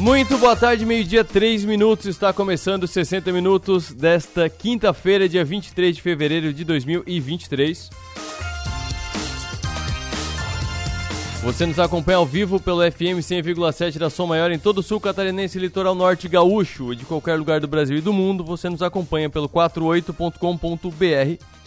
Muito boa tarde, meio-dia, 3 minutos. Está começando 60 minutos desta quinta-feira, dia 23 de fevereiro de 2023. Você nos acompanha ao vivo pelo FM 100,7 da Som Maior em todo o sul catarinense, litoral norte gaúcho e de qualquer lugar do Brasil e do mundo. Você nos acompanha pelo 48.com.br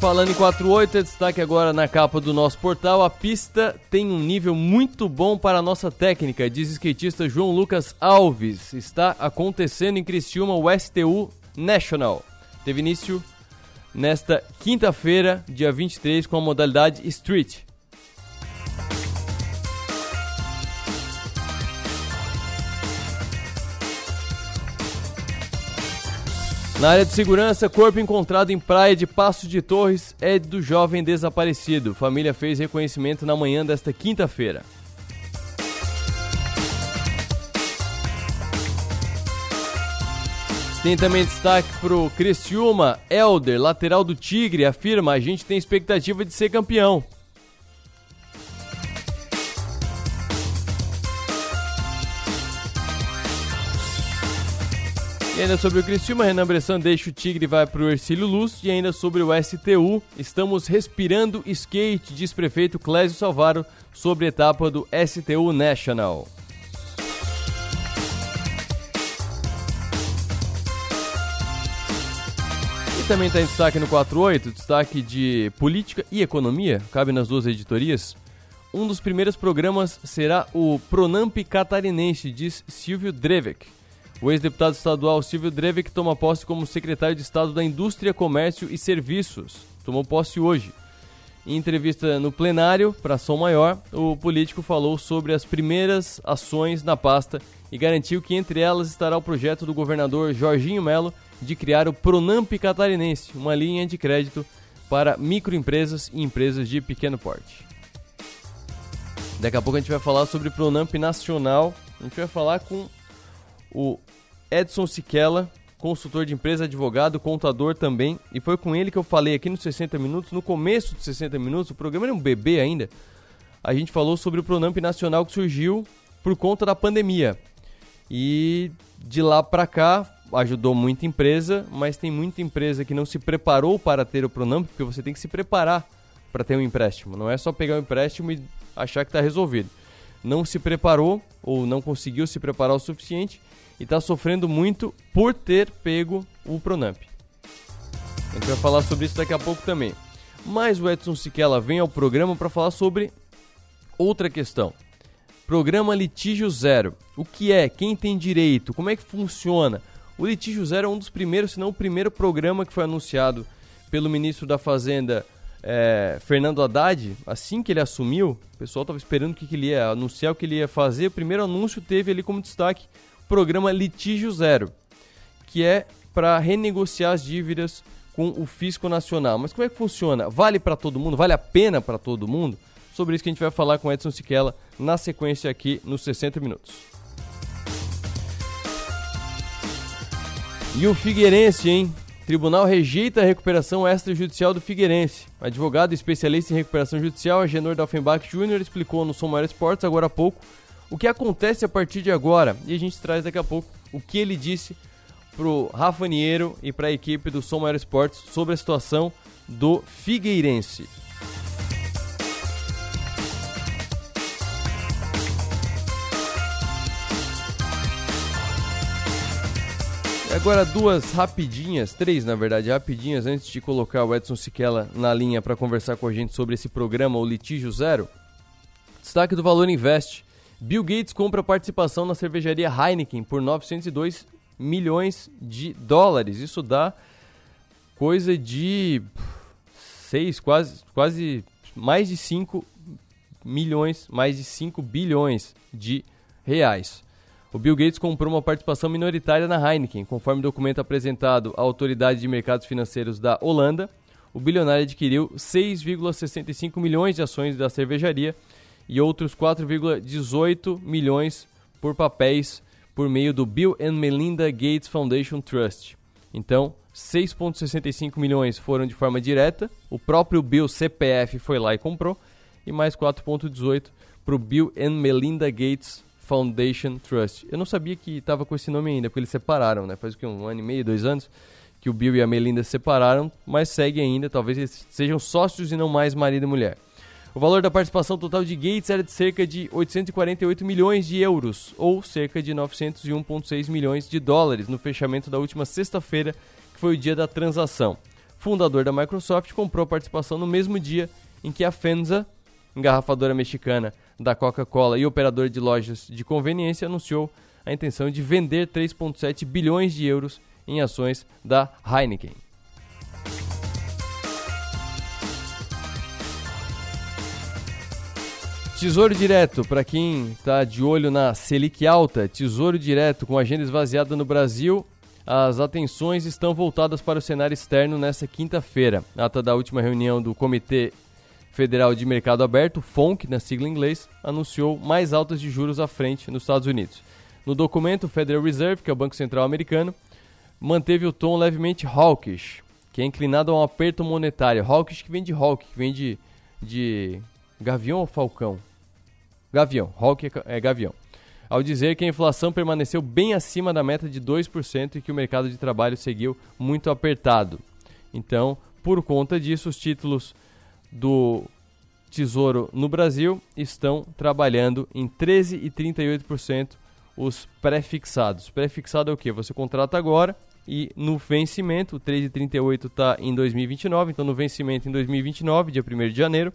Falando em 48, é destaque agora na capa do nosso portal. A pista tem um nível muito bom para a nossa técnica, diz skatista João Lucas Alves. Está acontecendo em Criciúma o STU National. Teve início nesta quinta-feira, dia 23, com a modalidade Street. Na área de segurança, corpo encontrado em praia de Passo de Torres é do jovem desaparecido. Família fez reconhecimento na manhã desta quinta-feira. Tem também destaque pro Criciúma, Elder, lateral do Tigre, afirma: a gente tem expectativa de ser campeão. E ainda sobre o Criciúma, Renan Bressan deixa o Tigre e vai para o Ercílio Luz. E ainda sobre o STU, estamos respirando skate, diz prefeito Clésio Salvaro sobre a etapa do STU National. E também está em destaque no 48, destaque de política e economia, cabe nas duas editorias. Um dos primeiros programas será o Pronamp Catarinense, diz Silvio Drevek. O ex-deputado estadual Silvio Drevek toma posse como secretário de Estado da Indústria, Comércio e Serviços. Tomou posse hoje. Em entrevista no plenário para Som Maior, o político falou sobre as primeiras ações na pasta e garantiu que entre elas estará o projeto do governador Jorginho Melo de criar o Pronamp Catarinense, uma linha de crédito para microempresas e empresas de pequeno porte. Daqui a pouco a gente vai falar sobre Pronamp Nacional. A gente vai falar com o Edson Siquela, consultor de empresa, advogado, contador também. E foi com ele que eu falei aqui nos 60 Minutos, no começo dos 60 Minutos, o programa era um bebê ainda. A gente falou sobre o Pronamp Nacional que surgiu por conta da pandemia. E de lá para cá ajudou muita empresa, mas tem muita empresa que não se preparou para ter o Pronamp, porque você tem que se preparar para ter um empréstimo. Não é só pegar um empréstimo e achar que está resolvido. Não se preparou ou não conseguiu se preparar o suficiente e está sofrendo muito por ter pego o Pronamp. A gente vai falar sobre isso daqui a pouco também. Mas o Edson Siquela vem ao programa para falar sobre outra questão. Programa Litígio Zero. O que é? Quem tem direito? Como é que funciona? O Litígio Zero é um dos primeiros, se não o primeiro programa que foi anunciado pelo ministro da Fazenda, é, Fernando Haddad. Assim que ele assumiu, o pessoal estava esperando o que, que ele ia anunciar, o que ele ia fazer. O primeiro anúncio teve ali como destaque programa Litígio Zero, que é para renegociar as dívidas com o fisco nacional. Mas como é que funciona? Vale para todo mundo? Vale a pena para todo mundo? Sobre isso que a gente vai falar com Edson Siquela na sequência aqui nos 60 minutos. E o Figueirense, hein? Tribunal rejeita a recuperação extrajudicial do Figueirense. Advogado especialista em recuperação judicial, Agenor Dalfenbach Jr., explicou no Som Maior Esportes agora há pouco o que acontece a partir de agora. E a gente traz daqui a pouco o que ele disse pro Rafa Niero e para a equipe do Som Maior Esportes sobre a situação do Figueirense. Agora duas rapidinhas, três na verdade, rapidinhas antes de colocar o Edson Siquela na linha para conversar com a gente sobre esse programa, o Litígio Zero. Destaque do Valor Invest. Bill Gates compra participação na cervejaria Heineken por 902 milhões de dólares. Isso dá coisa de seis, quase, quase mais de 5 milhões, mais de 5 bilhões de reais. O Bill Gates comprou uma participação minoritária na Heineken, conforme documento apresentado à Autoridade de Mercados Financeiros da Holanda. O bilionário adquiriu 6,65 milhões de ações da cervejaria e outros 4,18 milhões por papéis por meio do Bill and Melinda Gates Foundation Trust. Então, 6,65 milhões foram de forma direta, o próprio Bill CPF foi lá e comprou, e mais 4,18 para o Bill and Melinda Gates Foundation Trust. Eu não sabia que estava com esse nome ainda, porque eles separaram, né? Faz o que, um ano e meio, dois anos que o Bill e a Melinda se separaram, mas segue ainda, talvez eles sejam sócios e não mais marido e mulher. O valor da participação total de Gates era de cerca de 848 milhões de euros, ou cerca de 901,6 milhões de dólares, no fechamento da última sexta-feira, que foi o dia da transação. Fundador da Microsoft comprou participação no mesmo dia em que a FENSA, engarrafadora mexicana da Coca-Cola e operador de lojas de conveniência, anunciou a intenção de vender 3,7 bilhões de euros em ações da Heineken. Tesouro Direto, para quem está de olho na Selic alta, Tesouro Direto com agenda esvaziada no Brasil, as atenções estão voltadas para o cenário externo nesta quinta-feira. Ata da última reunião do Comitê Federal de Mercado Aberto, FONC, na sigla em inglês, anunciou mais altas de juros à frente nos Estados Unidos. No documento, o Federal Reserve, que é o Banco Central americano, manteve o tom levemente hawkish, que é inclinado a um aperto monetário. Hawkish que vem de hawk, que vem de, de gavião ou falcão? Gavião, hawk é, é gavião. Ao dizer que a inflação permaneceu bem acima da meta de 2% e que o mercado de trabalho seguiu muito apertado. Então, por conta disso, os títulos do Tesouro no Brasil estão trabalhando em 13,38% os pré-fixados. Pré-fixado é o que? Você contrata agora e no vencimento, o 3,38 está em 2029, então no vencimento em 2029, dia 1 de janeiro,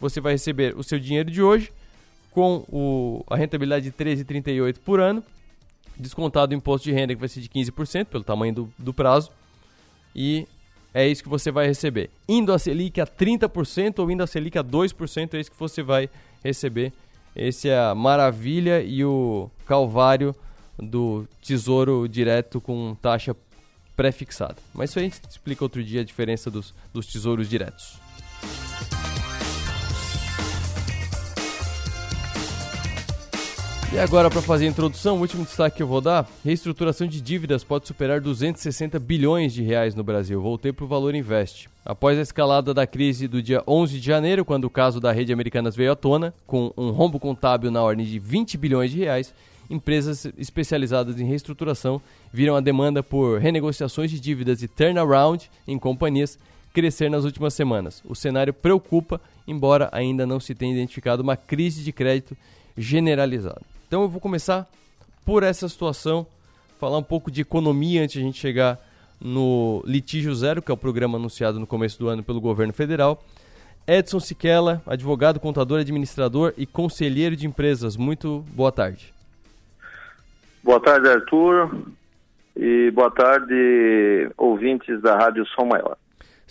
você vai receber o seu dinheiro de hoje com o, a rentabilidade de 13,38 por ano, descontado o imposto de renda que vai ser de 15% pelo tamanho do, do prazo, e é isso que você vai receber. Indo a Selic a 30% ou indo a Selic a 2%, é isso que você vai receber. Esse é a maravilha e o calvário do tesouro direto com taxa pré-fixada. Mas isso aí a gente explica outro dia a diferença dos, dos tesouros diretos. E agora, para fazer a introdução, o último destaque que eu vou dar: reestruturação de dívidas pode superar 260 bilhões de reais no Brasil. Voltei para o Valor Invest. Após a escalada da crise do dia 11 de janeiro, quando o caso da rede Americanas veio à tona, com um rombo contábil na ordem de 20 bilhões de reais, empresas especializadas em reestruturação viram a demanda por renegociações de dívidas e turnaround em companhias crescer nas últimas semanas. O cenário preocupa, embora ainda não se tenha identificado uma crise de crédito generalizada. Então eu vou começar por essa situação, falar um pouco de economia antes de a gente chegar no Litígio Zero, que é o programa anunciado no começo do ano pelo governo federal. Edson Siquela, advogado, contador, administrador e conselheiro de empresas. Muito boa tarde. Boa tarde, Arthur. E boa tarde, ouvintes da Rádio Som Maior.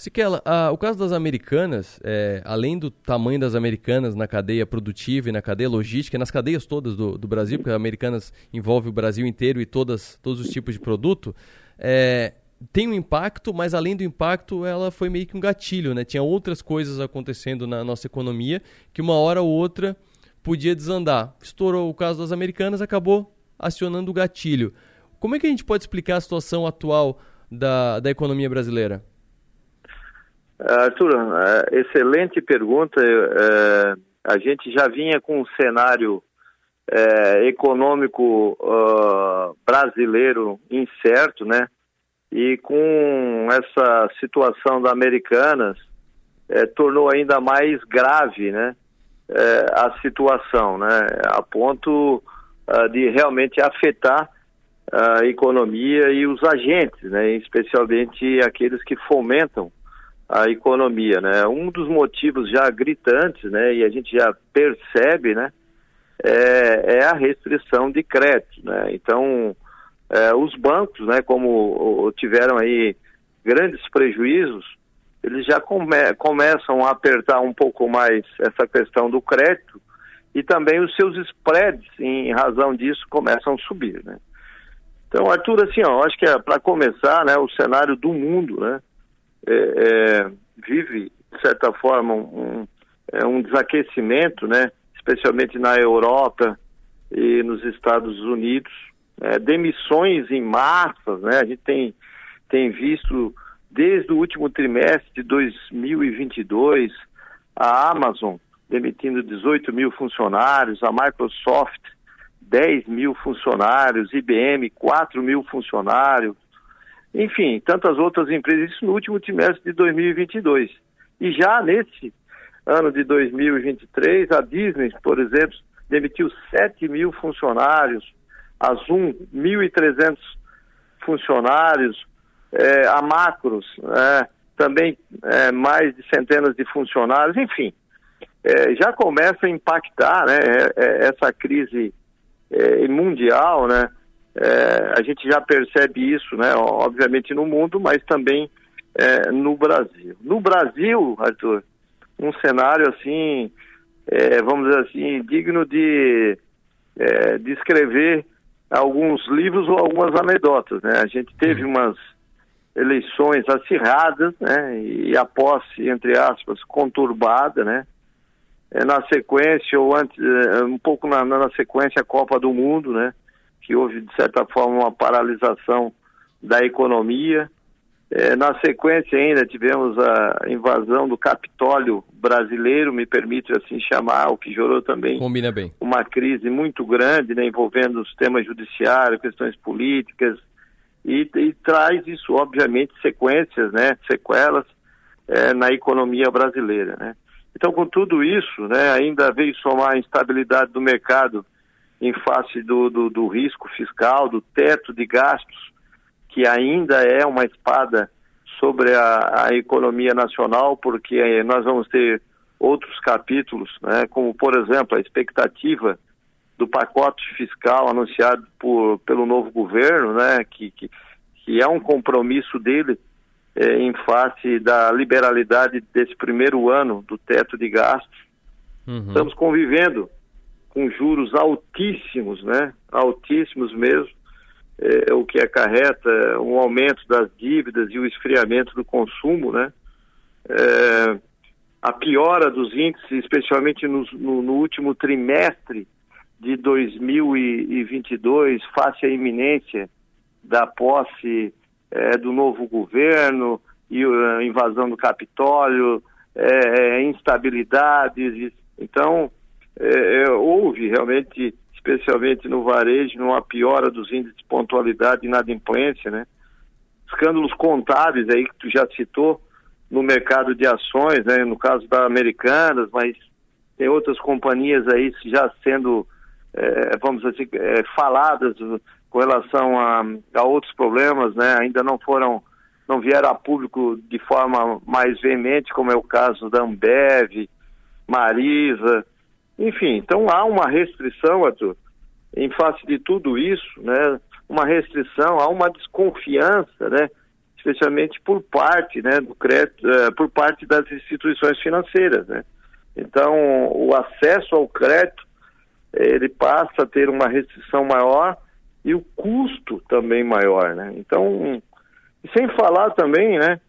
Siquela, o caso das americanas, é, além do tamanho das americanas na cadeia produtiva e na cadeia logística, nas cadeias todas do, do Brasil, porque as americanas envolve o Brasil inteiro e todas, todos os tipos de produto, é, tem um impacto, mas além do impacto, ela foi meio que um gatilho, né? Tinha outras coisas acontecendo na nossa economia que uma hora ou outra podia desandar. Estourou o caso das americanas, acabou acionando o gatilho. Como é que a gente pode explicar a situação atual da, da economia brasileira? Arthur, é, excelente pergunta. É, a gente já vinha com um cenário é, econômico uh, brasileiro incerto, né? E com essa situação da Americanas, é, tornou ainda mais grave, né? A situação, né? A ponto de realmente afetar a economia e os agentes, né? Especialmente aqueles que fomentam a economia, né? Um dos motivos já gritantes, né, e a gente já percebe, né, é, é a restrição de crédito, né? Então, é, os bancos, né, como tiveram aí grandes prejuízos, eles já come, começam a apertar um pouco mais essa questão do crédito e também os seus spreads, em razão disso, começam a subir, né? Então, Arthur, assim, ó, acho que é, para começar, né, o cenário do mundo, né, é, é, vive, de certa forma, um, é, um desaquecimento, né? especialmente na Europa e nos Estados Unidos. É, demissões em massas, né? a gente tem, tem visto desde o último trimestre de 2022 a Amazon demitindo 18 mil funcionários, a Microsoft 10 mil funcionários, IBM 4 mil funcionários, enfim, tantas outras empresas, isso no último trimestre de 2022. E já nesse ano de 2023, a Disney, por exemplo, demitiu 7 mil funcionários, a Zoom 1.300 funcionários, é, a Macros é, também é, mais de centenas de funcionários, enfim, é, já começa a impactar né, é, é, essa crise mundial, né? A gente já percebe isso, né? Obviamente no mundo, mas também no Brasil. No Brasil, Arthur, um cenário assim, vamos dizer assim, digno de, de escrever alguns livros ou algumas anedotas, né? A gente teve umas eleições acirradas, né? E a posse, entre aspas, conturbada, né? É, na sequência, ou antes, é, um pouco na, na sequência, a Copa do Mundo, né? Que houve, de certa forma, uma paralisação da economia. É, na sequência ainda tivemos a invasão do Capitólio brasileiro, me permite assim chamar, o que gerou também uma crise muito grande, né, envolvendo o sistema judiciário, questões políticas, e, e traz isso, obviamente, sequências, né, sequelas é, na economia brasileira. Né. Então, com tudo isso, né, ainda veio somar a instabilidade do mercado em face do, do, do risco fiscal, do teto de gastos, que ainda é uma espada sobre a, a economia nacional, porque eh, nós vamos ter outros capítulos, né, como, por exemplo, a expectativa do pacote fiscal anunciado por, pelo novo governo, né, que, que, que é um compromisso dele é, em face da liberalidade desse primeiro ano do teto de gastos. Uhum. Estamos convivendo com juros altíssimos, né? Altíssimos mesmo, é, o que acarreta um aumento das dívidas e o esfriamento do consumo, né? É, a piora dos índices, especialmente no, no, no último trimestre de 2022, face à iminência da posse é, do novo governo e a invasão do Capitólio, é, é instabilidades. Então, é, é, houve realmente, especialmente no varejo, uma piora dos índices de pontualidade e inadimplência, né? Escândalos contábeis aí que tu já citou no mercado de ações, né? No caso da Americanas, mas tem outras companhias aí já sendo, é, vamos dizer assim, é, faladas com relação a, a outros problemas, né, ainda não foram, não vieram a público de forma mais veemente, como é o caso da Ambev, Marisa, enfim, então há uma restrição, Arthur, em face de tudo isso, né, uma restrição, há uma desconfiança, né, especialmente por parte, né, do crédito, uh, por parte das instituições financeiras, né. Então, o acesso ao crédito, ele passa a ter uma restrição maior e o custo também maior, né? Então, sem falar também, né,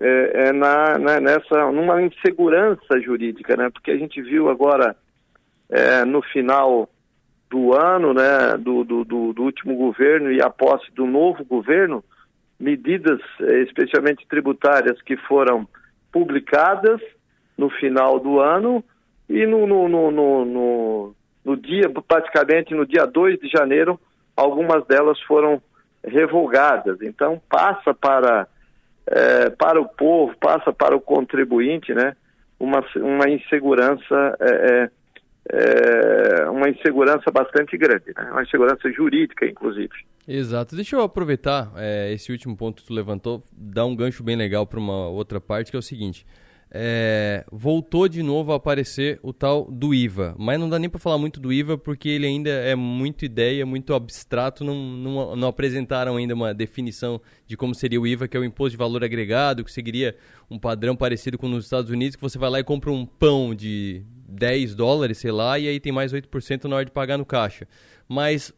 é, é na, na, nessa, numa insegurança jurídica, né? Porque a gente viu agora é, no final do ano, né, do, do, do, do, último governo e a posse do novo governo, medidas é, especialmente tributárias que foram publicadas no final do ano e no, no, no, no, no dia, praticamente no dia 2 de janeiro, algumas delas foram revogadas. Então passa para é, para o povo, passa para o contribuinte, né? Uma, uma insegurança é, é, é, uma insegurança bastante grande, né? Uma insegurança jurídica, inclusive. Exato. Deixa eu aproveitar é, esse último ponto que tu levantou, dar um gancho bem legal para uma outra parte que é o seguinte é, voltou de novo a aparecer o tal do IVA. Mas não dá nem para falar muito do IVA porque ele ainda é muito ideia, muito abstrato, não, não, não, apresentaram ainda uma definição de como seria o IVA, que é o Imposto de Valor Agregado, que seguiria um padrão parecido com nos Estados Unidos, que você vai lá e compra um pão de 10 dólares, sei lá, e aí tem mais 8% na hora de pagar no caixa. Mas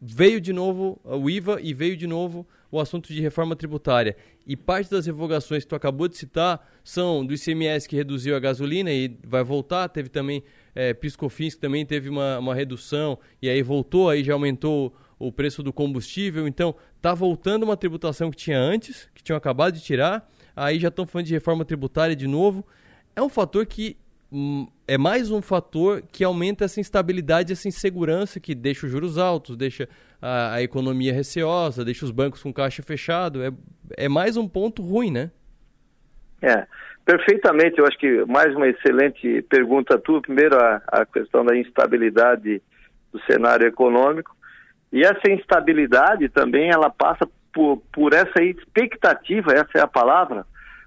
veio de novo o IVA e veio de novo o assunto de reforma tributária. E parte das revogações que tu acabou de citar são do ICMS que reduziu a gasolina e vai voltar, teve também é, Piscofins que também teve uma, uma redução e aí voltou, aí já aumentou o preço do combustível. Então, tá voltando uma tributação que tinha antes, que tinham acabado de tirar, aí já estão falando de reforma tributária de novo. É um fator que é mais um fator que aumenta essa instabilidade, essa insegurança que deixa os juros altos, deixa a, a economia receosa, deixa os bancos com caixa fechado. É, é mais um ponto ruim, né? É, perfeitamente. Eu acho que mais uma excelente pergunta tua. Primeiro, a, a questão da instabilidade do cenário econômico. E essa instabilidade também ela passa por, por essa expectativa, essa é a palavra,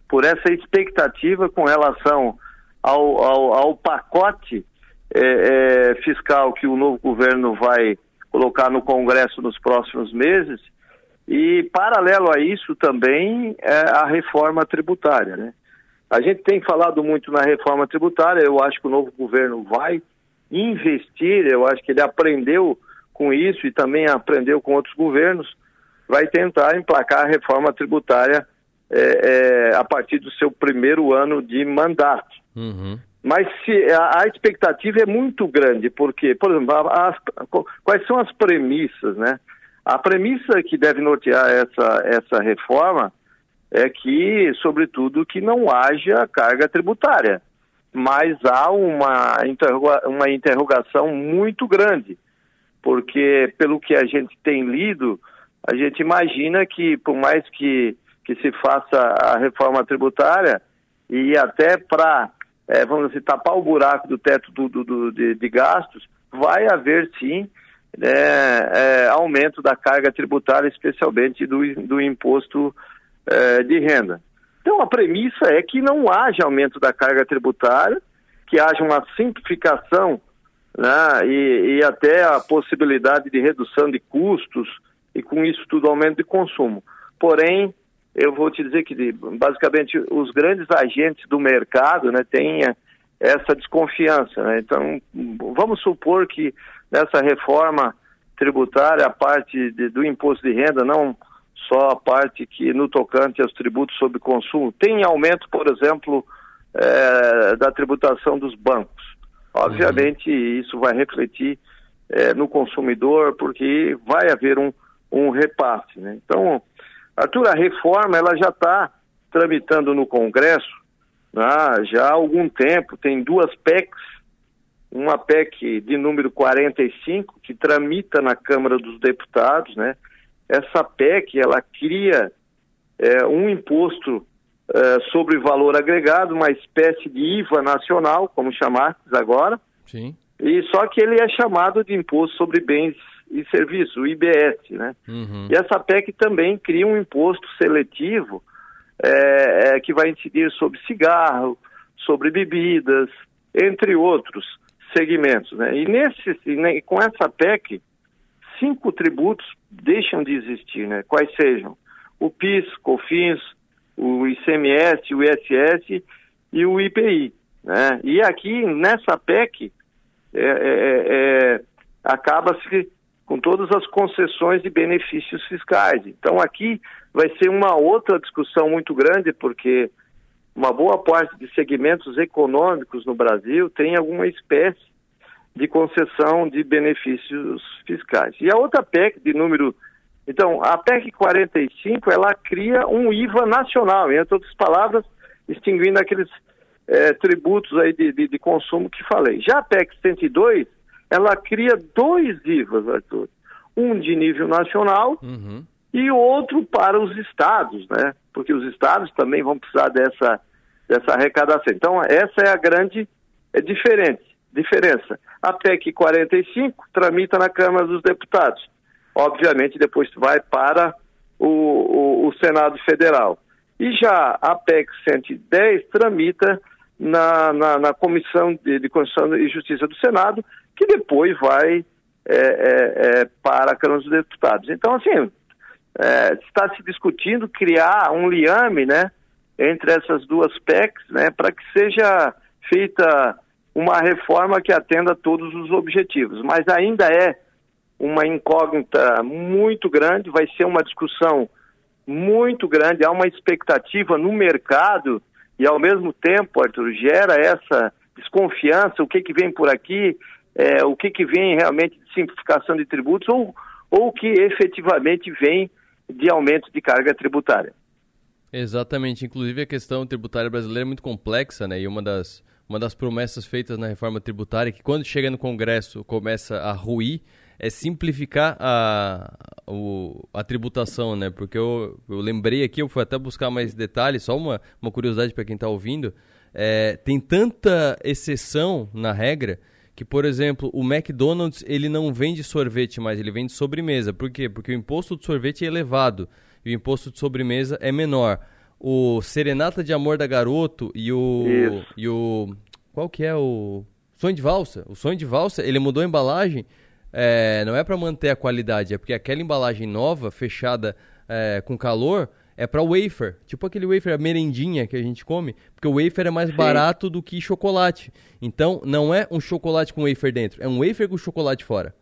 por essa expectativa com relação ao, ao, ao pacote é, é, fiscal que o novo governo vai colocar no Congresso nos próximos meses e, paralelo a isso, também é a reforma tributária. Né? A gente tem falado muito na reforma tributária, eu acho que o novo governo vai investir, eu acho que ele aprendeu com isso e também aprendeu com outros governos, vai tentar emplacar a reforma tributária é, é, a partir do seu primeiro ano de mandato. Uhum. Mas se, a, a, expectativa é muito grande, porque, por exemplo, as, quais são as premissas, né? A premissa que deve nortear essa, essa reforma é que, sobretudo, que não haja carga tributária. Mas há uma, interroga uma interrogação muito grande, porque, pelo que a gente tem lido, a gente imagina que, por mais que, que se faça a reforma tributária, e até para, é, vamos dizer, tapar o buraco do teto do, do, do de, de, gastos, vai haver sim é, é, aumento da carga tributária, especialmente do, do imposto é, de renda. Então a premissa é que não haja aumento da carga tributária, que haja uma simplificação né, e, e até a possibilidade de redução de custos e com isso tudo aumento de consumo. Porém, eu vou te dizer que basicamente os grandes agentes do mercado né, têm essa desconfiança. Né? Então, vamos supor que nessa reforma tributária, a parte de, do imposto de renda, não só a parte que no tocante aos tributos sobre consumo, tem aumento, por exemplo, é, da tributação dos bancos. Obviamente, uhum. isso vai refletir é, no consumidor, porque vai haver um, um repasse. Né? Então, Arthur, a reforma ela já está tramitando no Congresso né, já há algum tempo, tem duas PECs, uma PEC de número 45, que tramita na Câmara dos Deputados, né? Essa PEC, ela cria é, um imposto é, sobre valor agregado, uma espécie de IVA nacional, como chamastes agora. Sim. E só que ele é chamado de imposto sobre bens e serviços, o IBS, né? Uhum. E essa PEC também cria um imposto seletivo é, é, que vai incidir sobre cigarro, sobre bebidas, entre outros segmentos, né? E nesse, né, com essa PEC, cinco tributos deixam de existir, né? Quais sejam o PIS, COFINS, o ICMS, o ISS e o IPI, né? E aqui nessa PEC é, é, é, é acaba-se com todas as concessões e benefícios fiscais. Então aqui vai ser uma outra discussão muito grande, porque uma boa parte de segmentos econômicos no Brasil tem alguma espécie de concessão de benefícios fiscais. E a outra PEC de número. Então, a PEC 45, ela cria um IVA nacional, em outras palavras, extinguindo aqueles é, tributos aí de, de, de consumo que falei. Já a PEC 102, ela cria dois IVAs, Arthur. Um de nível nacional uhum. e outro para os estados, né? Porque os estados também vão precisar dessa, dessa arrecadação. Então, essa é a grande é diferente, diferença. A PEC 45 tramita na Câmara dos Deputados. Obviamente, depois vai para o, o, o Senado Federal. E já a PEC 110 tramita na, na, na Comissão de, de Constituição e Justiça do Senado, que depois vai é, é, é, para a Câmara dos Deputados. Então, assim, é, está se discutindo criar um liame, né, entre essas duas PECs, né, para que seja feita uma reforma que atenda a todos os objetivos. Mas ainda é uma incógnita muito grande, vai ser uma discussão muito grande, há uma expectativa no mercado e ao mesmo tempo, Arthur, gera essa desconfiança, o que que vem por aqui, é, o que que vem realmente de simplificação de tributos ou ou que efetivamente vem de aumento de carga tributária. Exatamente, inclusive a questão tributária brasileira é muito complexa, né? E uma das uma das promessas feitas na reforma tributária, que quando chega no Congresso começa a ruir, é simplificar a, o, a tributação, né? Porque eu, eu lembrei aqui, eu fui até buscar mais detalhes, só uma, uma curiosidade para quem está ouvindo. É, tem tanta exceção na regra que, por exemplo, o McDonald's ele não vende sorvete mais, ele vende sobremesa. Por quê? Porque o imposto de sorvete é elevado e o imposto de sobremesa é menor. O Serenata de Amor da Garoto e o e o qual que é o Sonho de Valsa? O Sonho de Valsa, ele mudou a embalagem é, não é para manter a qualidade, é porque aquela embalagem nova, fechada é, com calor, é para wafer. Tipo aquele wafer, a merendinha que a gente come, porque o wafer é mais Sim. barato do que chocolate. Então, não é um chocolate com wafer dentro, é um wafer com chocolate fora.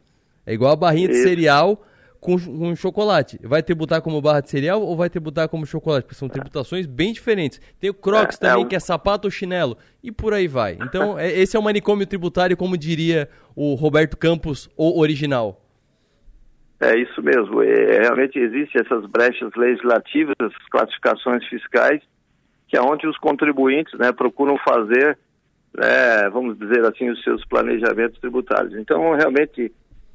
É igual a barrinha Isso. de cereal com, com chocolate. Vai tributar como barra de cereal ou vai tributar como chocolate? Porque são tributações bem diferentes. Tem o Crocs é, também, é um... que é sapato ou chinelo, e por aí vai. Então, é, esse é o manicômio tributário, como diria o Roberto Campos, o original. É isso mesmo. É, realmente existem essas brechas legislativas, essas classificações fiscais, que é onde os contribuintes né, procuram fazer, né, vamos dizer assim, os seus planejamentos tributários. Então, realmente,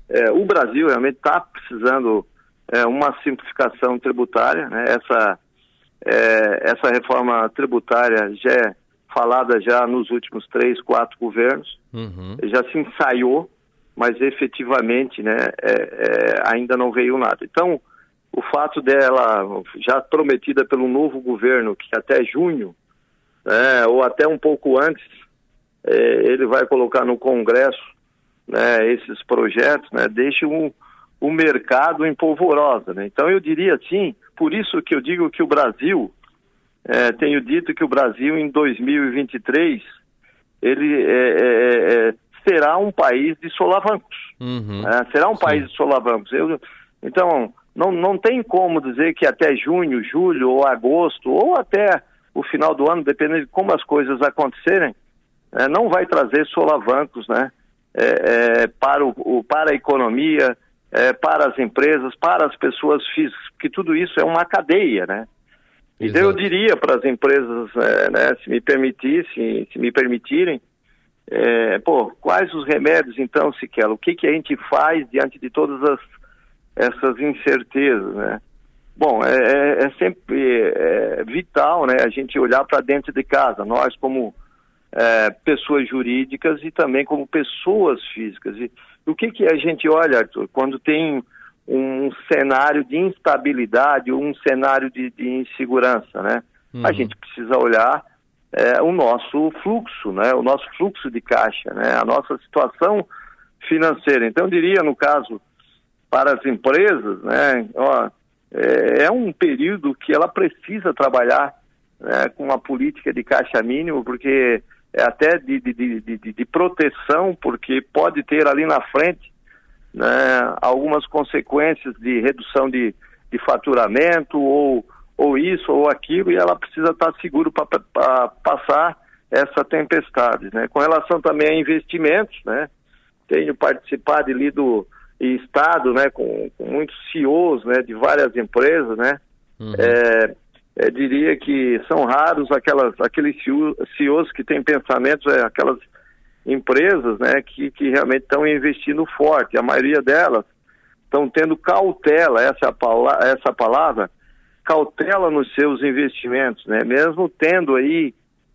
é, o Brasil realmente está precisando é, uma simplificação tributária. Né? Essa, é, essa reforma tributária já é falada já nos últimos três, quatro governos. Uhum. Já se ensaiou, mas efetivamente né, é, é, ainda não veio nada. Então, o fato dela, já prometida pelo novo governo, que até junho, né, ou até um pouco antes, é, ele vai colocar no Congresso né, esses projetos, né, deixam o, o mercado em polvorosa. Né? Então eu diria assim, por isso que eu digo que o Brasil, é, tenho dito que o Brasil em 2023 ele é, é, é, será um país de solavancos. Uhum. Né? será um Sim. país de solavancos. Eu, então não, não tem como dizer que até junho, julho ou agosto ou até o final do ano, dependendo de como as coisas acontecerem, é, não vai trazer solavancos, né? é, é, para, o, o, para a economia, é, para as empresas, para as pessoas físicas, porque tudo isso é uma cadeia, né? Então eu diria para as empresas, é, né, se me permitissem, se me permitirem, é, pô, quais os remédios então, Siquela? O que, que a gente faz diante de todas as, essas incertezas, né? Bom, é, é, é sempre é, vital, né, a gente olhar para dentro de casa. Nós, como é, pessoas jurídicas e também como pessoas físicas. E o que, que a gente olha, Arthur, quando tem um cenário de instabilidade, um cenário de, de insegurança, né? Uhum. A gente precisa olhar é, o nosso fluxo, né? O nosso fluxo de caixa, né? A nossa situação financeira. Então, eu diria, no caso, para as empresas, né? Ó, é, é um período que ela precisa trabalhar né, com uma política de caixa mínimo, porque é até de, de, de, de, proteção, porque pode ter ali na frente né, algumas consequências de redução de, de faturamento ou, ou isso ou aquilo, e ela precisa estar seguro para passar essa tempestade. Né? Com relação também a investimentos, né? tenho participado ali do Estado né, com, com muitos CEOs né, de várias empresas, né? Uhum. É, é, diria que são raros aquelas, aqueles CEOs que têm pensamentos, é, aquelas empresas né, que, que realmente estão investindo forte. A maioria delas estão tendo cautela, essa, é essa palavra, cautela nos seus investimentos, né? mesmo tendo aí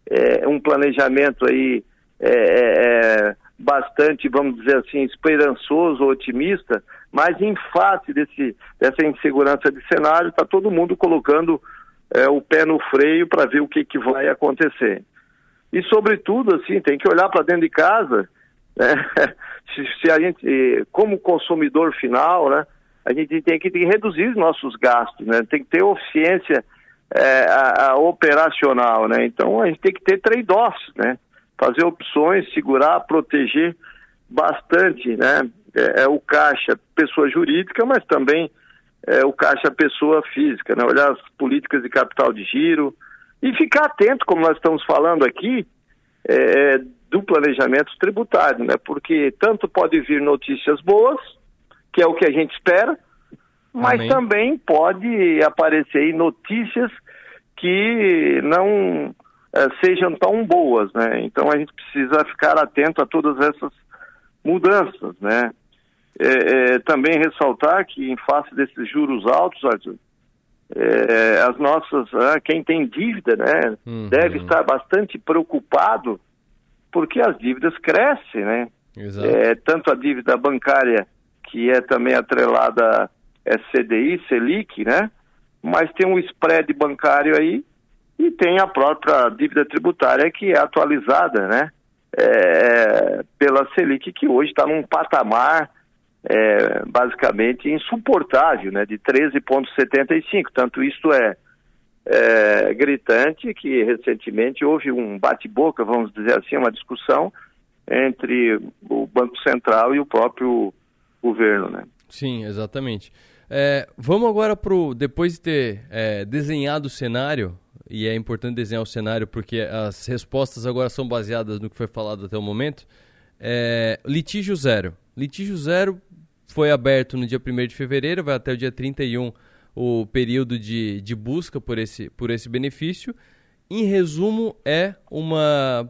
é, um planejamento aí é, é, bastante, vamos dizer assim, esperançoso, otimista, mas em face desse, dessa insegurança de cenário, está todo mundo colocando é, o pé no freio para ver o que, que vai acontecer. E, sobretudo, assim, tem que olhar para dentro de casa, né? se, se, a gente, como consumidor final, né, a gente tem que, reduzir os nossos gastos, né? tem que ter eficiência é, a, a operacional, né? Então, a gente tem que ter trade-offs, né? Fazer opções, segurar, proteger bastante, né? É, é o caixa, pessoa jurídica, mas também é, o caixa pessoa física, né? olhar as políticas de capital de giro e ficar atento, como nós estamos falando aqui, é, do planejamento tributário, né? porque tanto pode vir notícias boas, que é o que a gente espera, mas Amém. também pode aparecer notícias que não é, sejam tão boas, né? Então a gente precisa ficar atento a todas essas mudanças, né? É, é, também ressaltar que em face desses juros altos, Arthur, é, as nossas, ah, quem tem dívida, né, uhum. deve estar bastante preocupado porque as dívidas crescem, né? Tanto a dívida bancária, que é também atrelada é CDI, Selic, né? Mas tem um spread bancário aí e tem a própria dívida tributária que é atualizada, né? É, pela Selic, que hoje está num patamar é, basicamente insuportável, né, de 13,75. Tanto isto é, é, gritante que recentemente houve um bate-boca, vamos dizer assim, uma discussão entre o Banco Central e o próprio governo, né? Sim, exatamente. É, vamos agora para depois de ter é, desenhado o cenário, e é importante desenhar o cenário porque as respostas agora são baseadas no que foi falado até o momento. É, litígio zero. Litígio zero foi aberto no dia 1 de fevereiro, vai até o dia 31 o período de, de busca por esse, por esse benefício. Em resumo, é uma,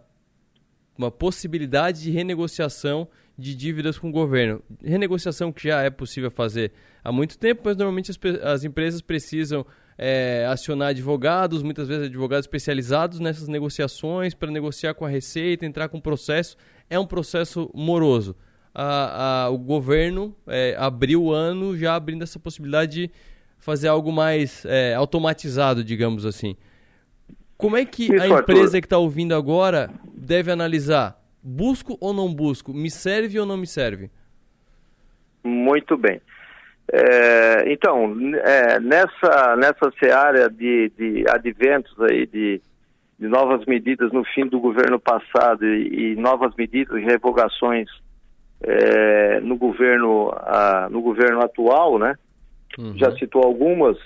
uma possibilidade de renegociação de dívidas com o governo. Renegociação que já é possível fazer há muito tempo, mas normalmente as, as empresas precisam é, acionar advogados, muitas vezes advogados especializados nessas negociações para negociar com a Receita, entrar com o processo. É um processo moroso a, a, o governo é, abriu o ano já abrindo essa possibilidade de fazer algo mais é, automatizado, digamos assim. Como é que Isso, a empresa Arthur. que está ouvindo agora deve analisar? Busco ou não busco? Me serve ou não me serve? Muito bem. É, então, é, nessa, nessa seara de, de adventos aí, de, de novas medidas no fim do governo passado e, e novas medidas e revogações é, no governo a, no governo atual, né? Uhum. Já citou algumas.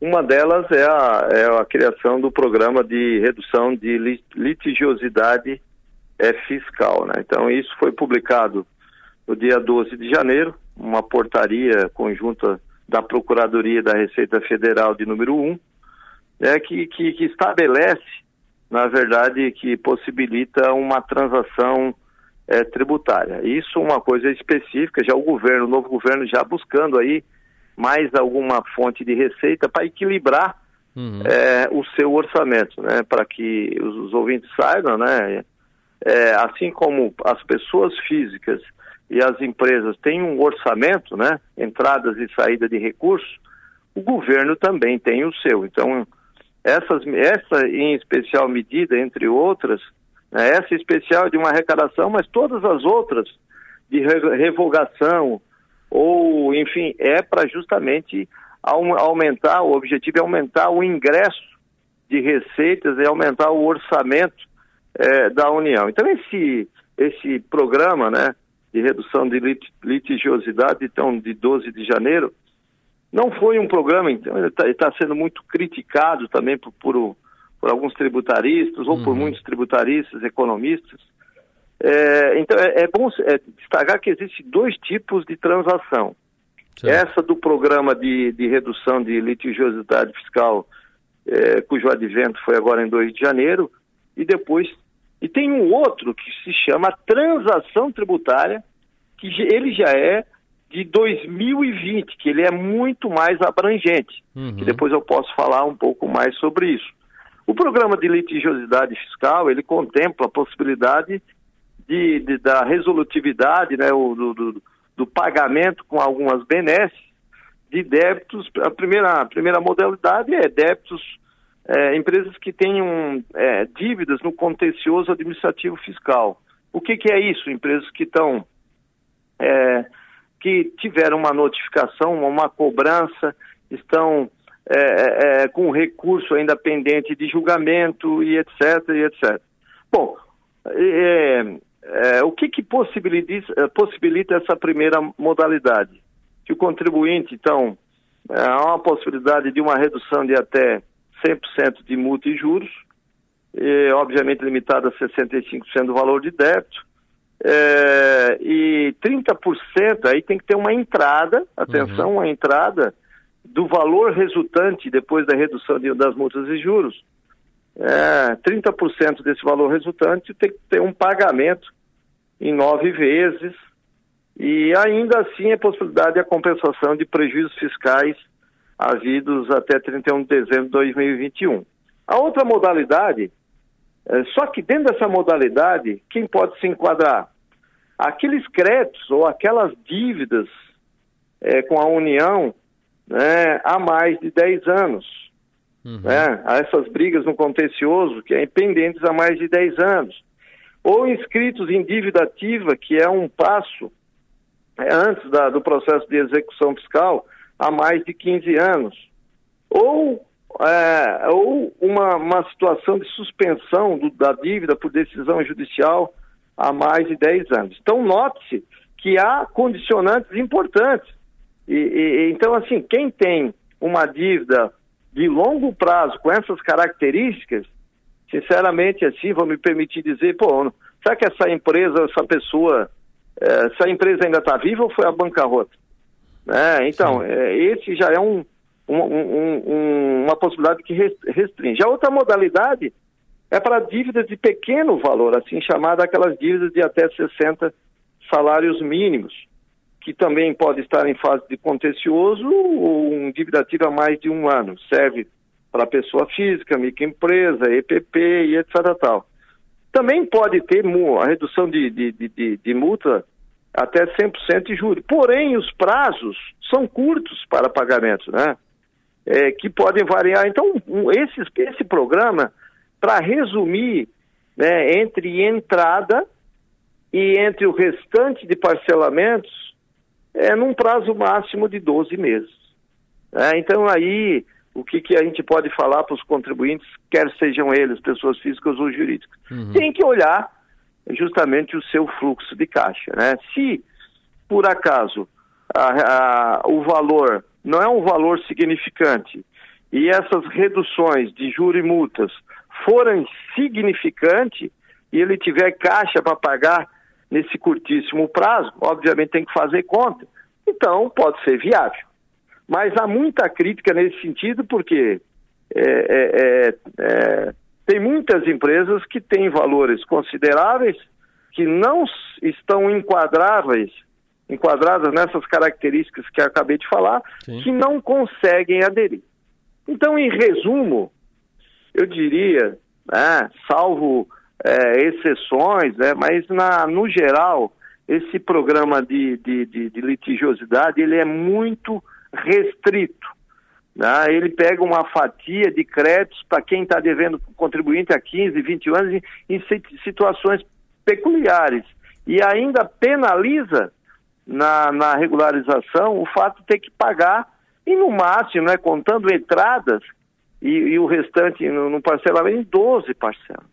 Uma delas é a, é a criação do programa de redução de litigiosidade é, fiscal, né? Então isso foi publicado no dia 12 de janeiro, uma portaria conjunta da Procuradoria da Receita Federal de número 1, é, que, que, que estabelece, na verdade, que possibilita uma transação é, tributária. Isso uma coisa específica, já o governo, o novo governo já buscando aí mais alguma fonte de receita para equilibrar uhum. é, o seu orçamento, né? Para que os, os, ouvintes saibam, né? É, assim como as pessoas físicas e as empresas têm um orçamento, né? Entradas e saída de recursos, o governo também tem o seu. Então, essas, essa em especial medida, entre outras, né? Essa especial é de uma arrecadação, mas todas as outras de revogação ou, enfim, é para justamente aumentar, o objetivo é aumentar o ingresso de receitas e aumentar o orçamento é, da União. Então, esse, esse programa né, de redução de lit litigiosidade, então, de 12 de janeiro, não foi um programa, então, ele está tá sendo muito criticado também por, por, por alguns tributaristas ou uhum. por muitos tributaristas, economistas. É, então é, é bom é, destacar que existem dois tipos de transação. Essa do programa de, de redução de litigiosidade fiscal, é, cujo advento foi agora em 2 de janeiro, e depois. E tem um outro que se chama transação tributária, que ele já é de 2020, que ele é muito mais abrangente, uhum. que depois eu posso falar um pouco mais sobre isso. O programa de litigiosidade fiscal, ele contempla a possibilidade de, de da resolutividade, né, o, do, do, do, pagamento com algumas benesses de débitos. A primeira, a primeira modalidade é débitos, é, empresas que tenham é, dívidas no contencioso administrativo fiscal. O que, que é isso? Empresas que estão é, que tiveram uma notificação, uma cobrança, estão é, é, é, com recurso ainda pendente de julgamento e etc, e etc. Bom, o que, que possibilita, possibilita, essa primeira modalidade? Que o contribuinte, então, há uma possibilidade de uma redução de até 100% de multa e juros, e, obviamente limitada a 65% do valor de débito, é, e 30% aí tem que ter uma entrada, atenção, uhum. uma entrada do valor resultante depois da redução de, das multas e juros é, 30% desse valor resultante tem que ter um pagamento em nove vezes e ainda assim a possibilidade de a compensação de prejuízos fiscais havidos até 31 de dezembro de 2021. A outra modalidade, é, só que dentro dessa modalidade, quem pode se enquadrar? Aqueles créditos ou aquelas dívidas é, com a União né, há mais de 10 anos. Uhum. Né, essas brigas no contencioso que é pendentes há mais de 10 anos. Ou inscritos em dívida ativa, que é um passo é, antes da, do processo de execução fiscal, há mais de 15 anos. Ou, é, ou uma, uma situação de suspensão do, da dívida por decisão judicial há mais de 10 anos. Então, note-se que há condicionantes importantes. E, e, então, assim, quem tem uma dívida de longo prazo com essas características, sinceramente, assim, vou me permitir dizer, pô, será que essa empresa, essa pessoa, é, essa empresa ainda está viva ou foi a bancarrota? Né? Então, é, esse já é um, um, um, uma possibilidade que restringe. A outra modalidade é para dívidas de pequeno valor, assim chamada aquelas dívidas de até 60 salários mínimos, que também pode estar em fase de contencioso ou um dívida ativa mais de um ano. Serve para pessoa física, microempresa, EPP e etc. Tal. Também pode ter a redução de, de, de, de multa até 100% de juros. Porém, os prazos são curtos para pagamento, né? É, que podem variar. Então, um, esse, esse programa, para resumir, né, entre entrada e entre o restante de parcelamentos, é num prazo máximo de 12 meses. É, então, aí, o que, que a gente pode falar para os contribuintes, quer sejam eles pessoas físicas ou jurídicas? Uhum. Tem que olhar justamente o seu fluxo de caixa. Né? Se, por acaso, a, a, o valor não é um valor significante e essas reduções de juros e multas forem significantes e ele tiver caixa para pagar nesse curtíssimo prazo, obviamente tem que fazer conta. Então, pode ser viável. Mas há muita crítica nesse sentido, porque é, é, é, é tem muitas empresas que têm valores consideráveis que não estão enquadráveis, enquadradas nessas características que acabei de falar, Sim. que não conseguem aderir. Então, em resumo, eu diria, né, salvo é, exceções, né, mas na, no geral, esse programa de, de, de, de litigiosidade ele é muito restrito. Né? Ele pega uma fatia de créditos para quem está devendo contribuinte há 15, 20 anos em, situações peculiares e ainda penaliza na, na regularização o fato de ter que pagar e no máximo, né, contando entradas e, e o restante no, no parcelamento em 12 parcelas.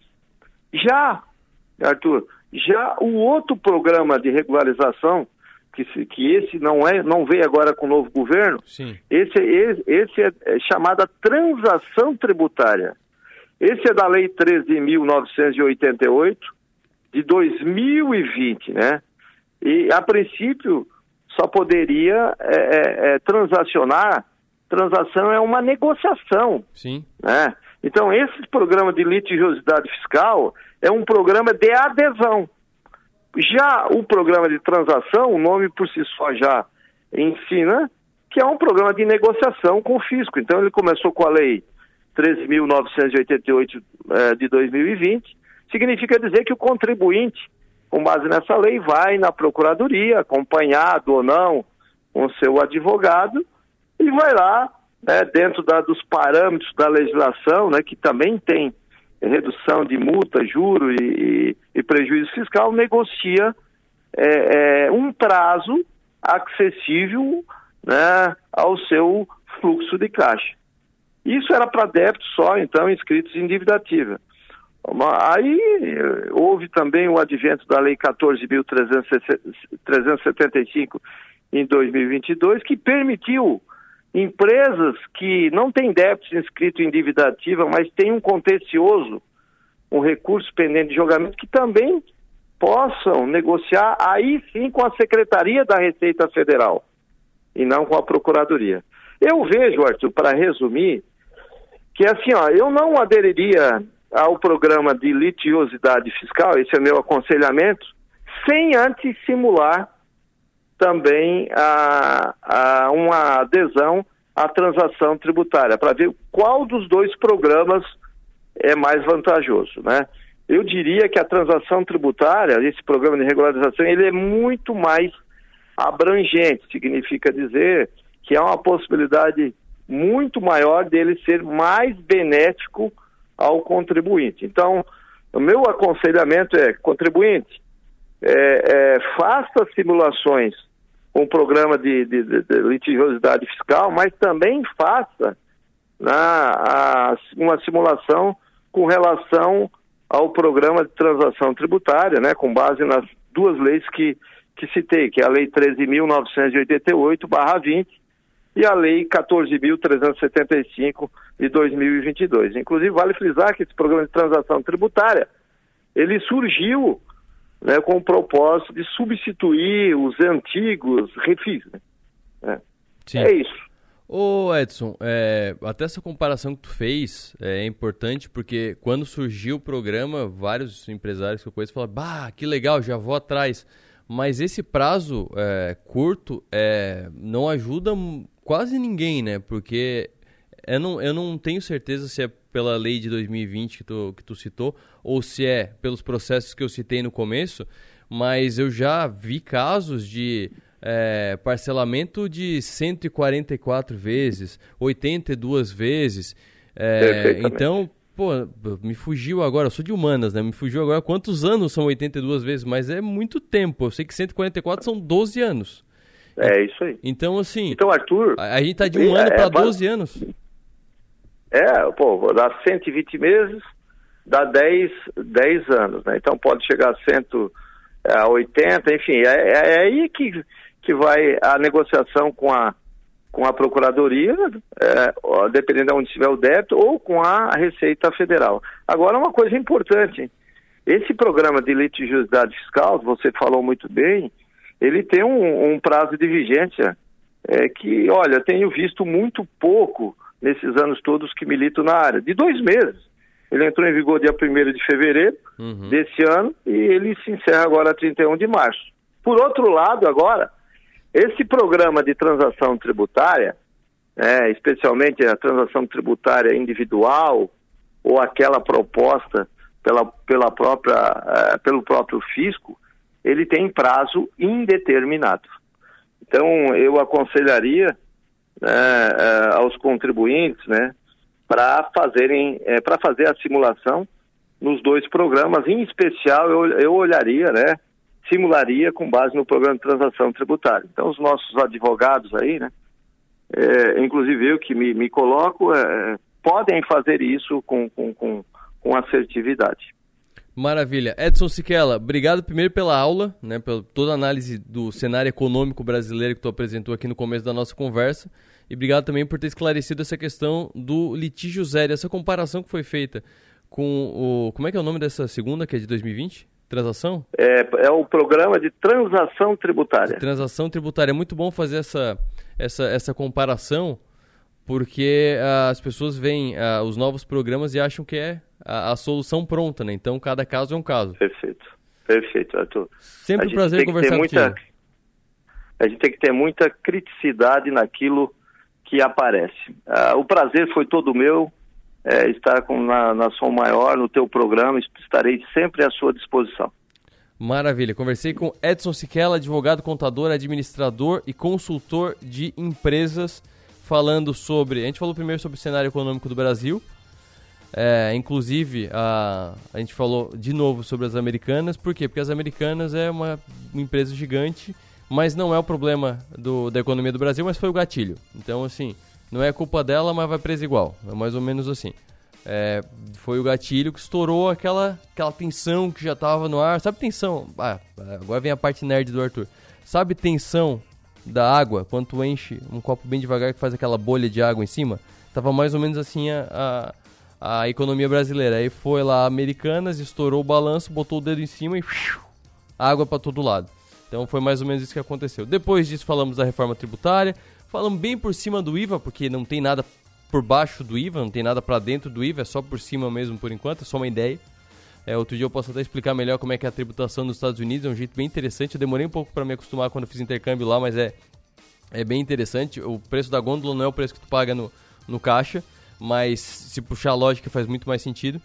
Já, Arthur, já o outro programa de regularização que, que esse não é, não veio agora com o novo governo, Sim. Esse, esse, esse é, é chamada transação tributária. Esse é da Lei 13.988 de 2020, né? E a princípio só poderia é, é, é, transacionar. Transação é uma negociação. Sim. Né? Então, esse programa de litigiosidade fiscal é um programa de adesão. Já o programa de transação, o nome por si só já ensina que é um programa de negociação com o fisco. Então ele começou com a lei 13.988 eh, de 2020, significa dizer que o contribuinte, com base nessa lei, vai na procuradoria, acompanhado ou não com seu advogado, e vai lá, né, dentro da, dos parâmetros da legislação, né, que também tem redução de multa, juro e, e, e prejuízo fiscal, negocia é, é, um prazo acessível né, ao seu fluxo de caixa. Isso era para débitos só, então, inscritos em dívida ativa. Aí houve também o advento da Lei 14.375 em 2022, que permitiu empresas que não têm débitos inscritos em dívida ativa, mas têm um contencioso, um recurso pendente de julgamento, que também possam negociar aí sim com a Secretaria da Receita Federal e não com a Procuradoria. Eu vejo, Arthur, para resumir, que assim, ó, eu não aderiria ao programa de litigiosidade fiscal, esse é meu aconselhamento, sem antes simular também a, a uma adesão à transação tributária, para ver qual dos dois programas é mais vantajoso, né? Eu diria que a transação tributária, esse programa de regularização, ele é muito mais abrangente, significa dizer que há uma possibilidade muito maior dele ser mais benéfico ao contribuinte. Então, o meu aconselhamento é, contribuinte, é, é, faça simulações o programa de, de, de, de, litigiosidade fiscal, mas também faça na, a, uma simulação com relação ao programa de transação tributária, né, com base nas duas leis que, que citei, que é a Lei 13.988-20 e a Lei 14.375 de 2022. Inclusive, vale frisar que esse programa de transação tributária, ele surgiu né, com o propósito de substituir os antigos refis. Né? É. é isso. Ô Edson, é, até essa comparação que tu fez é importante porque quando surgiu o programa, vários empresários que eu conheço falaram, bah, que legal, já vou atrás. Mas esse prazo é, curto é, não ajuda quase ninguém, né? Porque eu não, eu não tenho certeza se é pela lei de 2020 que tu, que tu citou ou se é pelos processos que eu citei no começo, mas eu já vi casos de é, parcelamento de 144 vezes, 82 vezes. É, então, pô, me fugiu agora, eu sou de humanas, né? Me fugiu agora quantos anos são 82 vezes, mas é muito tempo. Eu sei que 144 são 12 anos. É isso aí. Então, assim. Então, Arthur. A, a gente tá de um é, ano para é, 12 anos. É, pô, dá 120 meses, dá 10, 10 anos, né? Então pode chegar a 180, é, enfim, é, é, é aí que, que vai a negociação com a, com a Procuradoria, é, dependendo de onde estiver o débito, ou com a Receita Federal. Agora, uma coisa importante, esse programa de litigiosidade fiscal, você falou muito bem, ele tem um, um prazo de vigência é, que, olha, tenho visto muito pouco nesses anos todos que milito na área, de dois meses. Ele entrou em vigor dia 1 de fevereiro uhum. desse ano e ele se encerra agora 31 de março. Por outro lado, agora, esse programa de transação tributária, é, especialmente a transação tributária individual ou aquela proposta pela, pela própria, uh, pelo próprio fisco, ele tem prazo indeterminado. Então, eu aconselharia né, é, aos contribuintes né, para fazerem, é, para fazer a simulação nos dois programas, em especial eu, eu olharia, né, simularia com base no programa de transação tributária. Então, os nossos advogados aí, né, é, inclusive eu que me, me coloco, é, podem fazer isso com, com, com, com assertividade. Maravilha. Edson Siquela, obrigado primeiro pela aula, né, pela toda a análise do cenário econômico brasileiro que tu apresentou aqui no começo da nossa conversa. E obrigado também por ter esclarecido essa questão do litígio zero, essa comparação que foi feita com o. Como é que é o nome dessa segunda, que é de 2020? Transação? É, é o programa de transação tributária. Transação tributária. É muito bom fazer essa, essa, essa comparação, porque uh, as pessoas veem uh, os novos programas e acham que é a, a, solução pronta, né? Então cada caso é um caso. Perfeito, perfeito, Arthur. Sempre um prazer conversar muita, contigo. A gente tem que ter muita criticidade naquilo que aparece. Uh, o prazer foi todo meu é, estar com, na, na Som Maior, no teu programa, estarei sempre à sua disposição. Maravilha. Conversei com Edson Siquela, advogado, contador, administrador e consultor de empresas, falando sobre. A gente falou primeiro sobre o cenário econômico do Brasil, é, inclusive, a, a gente falou de novo sobre as americanas. Por quê? Porque as americanas é uma, uma empresa gigante, mas não é o problema do, da economia do Brasil, mas foi o gatilho. Então, assim, não é culpa dela, mas vai presa igual. É mais ou menos assim. É, foi o gatilho que estourou aquela, aquela tensão que já estava no ar. Sabe tensão? Ah, agora vem a parte nerd do Arthur. Sabe tensão da água? Quando tu enche um copo bem devagar que faz aquela bolha de água em cima? Tava mais ou menos assim a, a a economia brasileira. Aí foi lá Americanas, estourou o balanço, botou o dedo em cima e água para todo lado. Então foi mais ou menos isso que aconteceu. Depois disso falamos da reforma tributária, falamos bem por cima do IVA, porque não tem nada por baixo do IVA, não tem nada para dentro do IVA, é só por cima mesmo por enquanto, é só uma ideia. É, outro dia eu posso até explicar melhor como é que é a tributação nos Estados Unidos, é um jeito bem interessante. Eu demorei um pouco para me acostumar quando eu fiz intercâmbio lá, mas é, é bem interessante. O preço da gôndola não é o preço que tu paga no, no caixa, mas se puxar a lógica faz muito mais sentido.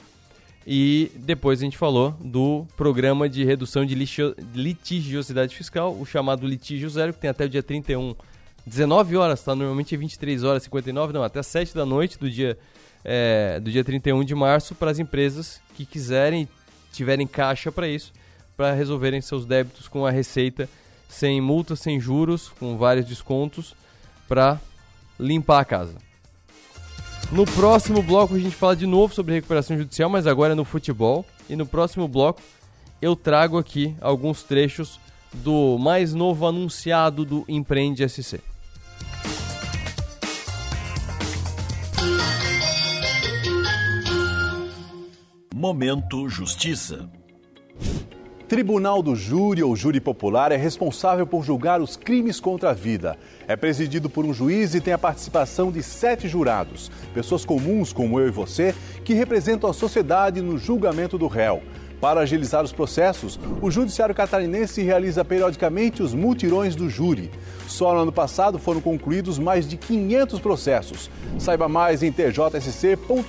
E depois a gente falou do programa de redução de litigiosidade fiscal, o chamado litígio zero, que tem até o dia 31, 19 horas, tá? Normalmente é 23 horas 59, não, até 7 da noite do dia, é, do dia 31 de março para as empresas que quiserem, tiverem caixa para isso, para resolverem seus débitos com a Receita, sem multas, sem juros, com vários descontos, para limpar a casa. No próximo bloco a gente fala de novo sobre recuperação judicial, mas agora é no futebol. E no próximo bloco eu trago aqui alguns trechos do mais novo anunciado do Empreende SC. Momento Justiça. Tribunal do Júri ou Júri Popular é responsável por julgar os crimes contra a vida. É presidido por um juiz e tem a participação de sete jurados, pessoas comuns como eu e você, que representam a sociedade no julgamento do réu. Para agilizar os processos, o Judiciário Catarinense realiza periodicamente os mutirões do júri. Só no ano passado foram concluídos mais de 500 processos. Saiba mais em tjsc.jus.br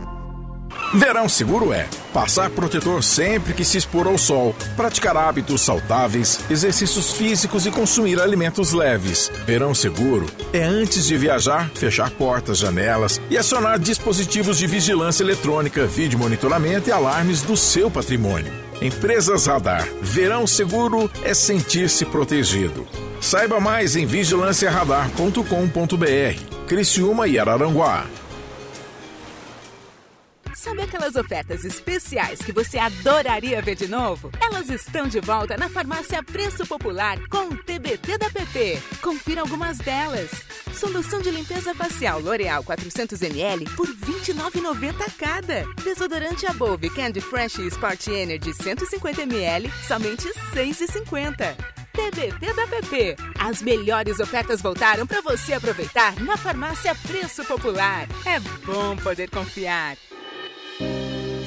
Verão seguro é passar protetor sempre que se expor ao sol, praticar hábitos saudáveis, exercícios físicos e consumir alimentos leves. Verão seguro é antes de viajar, fechar portas, janelas e acionar dispositivos de vigilância eletrônica, vídeo monitoramento e alarmes do seu patrimônio. Empresas Radar. Verão seguro é sentir-se protegido. Saiba mais em vigilanciaradar.com.br. Criciúma e Araranguá. Sabe aquelas ofertas especiais que você adoraria ver de novo? Elas estão de volta na Farmácia Preço Popular com o TBT da PP. Confira algumas delas. Solução de limpeza facial L'Oreal 400ml por R$ 29,90 cada. Desodorante Above Candy Fresh Sport Energy 150ml, somente R$ 6,50. TBT da PP. As melhores ofertas voltaram para você aproveitar na Farmácia Preço Popular. É bom poder confiar.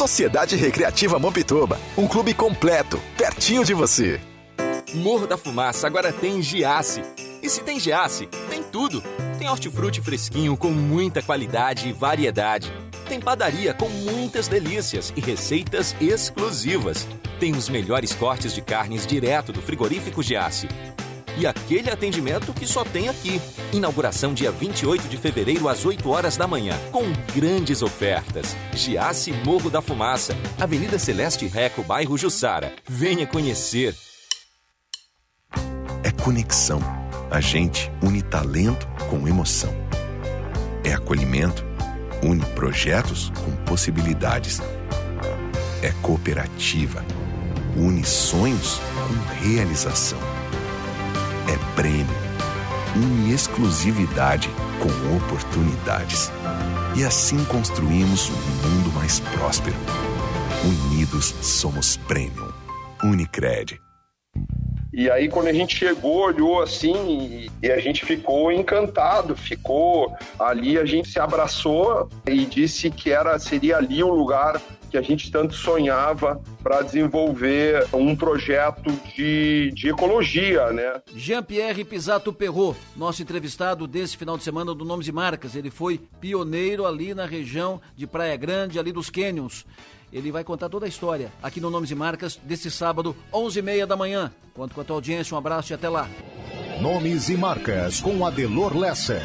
Sociedade Recreativa Mampituba, um clube completo, pertinho de você. Morro da Fumaça agora tem Giasse. E se tem Giasse, tem tudo. Tem hortifruti fresquinho com muita qualidade e variedade. Tem padaria com muitas delícias e receitas exclusivas. Tem os melhores cortes de carnes direto do frigorífico Giasse e aquele atendimento que só tem aqui. Inauguração dia 28 de fevereiro às 8 horas da manhã, com grandes ofertas. Giasse Morro da Fumaça, Avenida Celeste Reco, bairro Jussara. Venha conhecer. É conexão. A gente une talento com emoção. É acolhimento. Une projetos com possibilidades. É cooperativa. Une sonhos com realização é prêmio. Une exclusividade com oportunidades. E assim construímos um mundo mais próspero. Unidos somos Premium. Unicred. E aí, quando a gente chegou, olhou assim e a gente ficou encantado, ficou ali, a gente se abraçou e disse que era seria ali o lugar que a gente tanto sonhava para desenvolver um projeto de, de ecologia, né? Jean-Pierre Pisato Perrot, nosso entrevistado desse final de semana do Nomes e Marcas. Ele foi pioneiro ali na região de Praia Grande, ali dos Canyons. Ele vai contar toda a história aqui no Nomes e Marcas desse sábado, 11h30 da manhã. Conto com a tua audiência, um abraço e até lá. Nomes e Marcas com Adelor Lesser.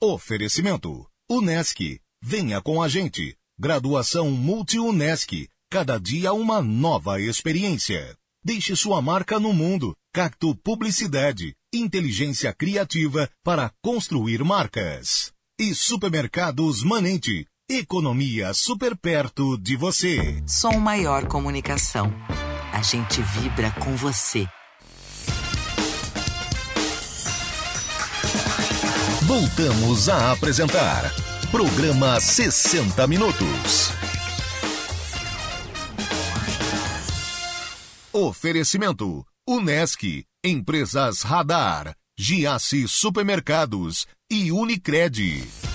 Oferecimento. Unesc. Venha com a gente. Graduação Multi-Unesc. Cada dia uma nova experiência. Deixe sua marca no mundo. Cacto Publicidade. Inteligência criativa para construir marcas. E Supermercados Manente. Economia super perto de você. Som Maior Comunicação. A gente vibra com você. Voltamos a apresentar Programa 60 Minutos. Oferecimento: Unesc, Empresas Radar, Giasse Supermercados e Unicred.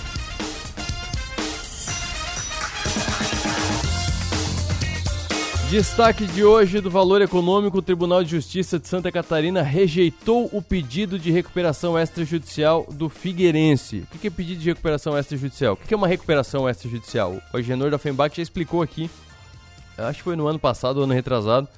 Destaque de hoje do Valor Econômico: o Tribunal de Justiça de Santa Catarina rejeitou o pedido de recuperação extrajudicial do Figueirense. O que é pedido de recuperação extrajudicial? O que é uma recuperação extrajudicial? O Agenor da FEMBAC já explicou aqui, acho que foi no ano passado ano retrasado,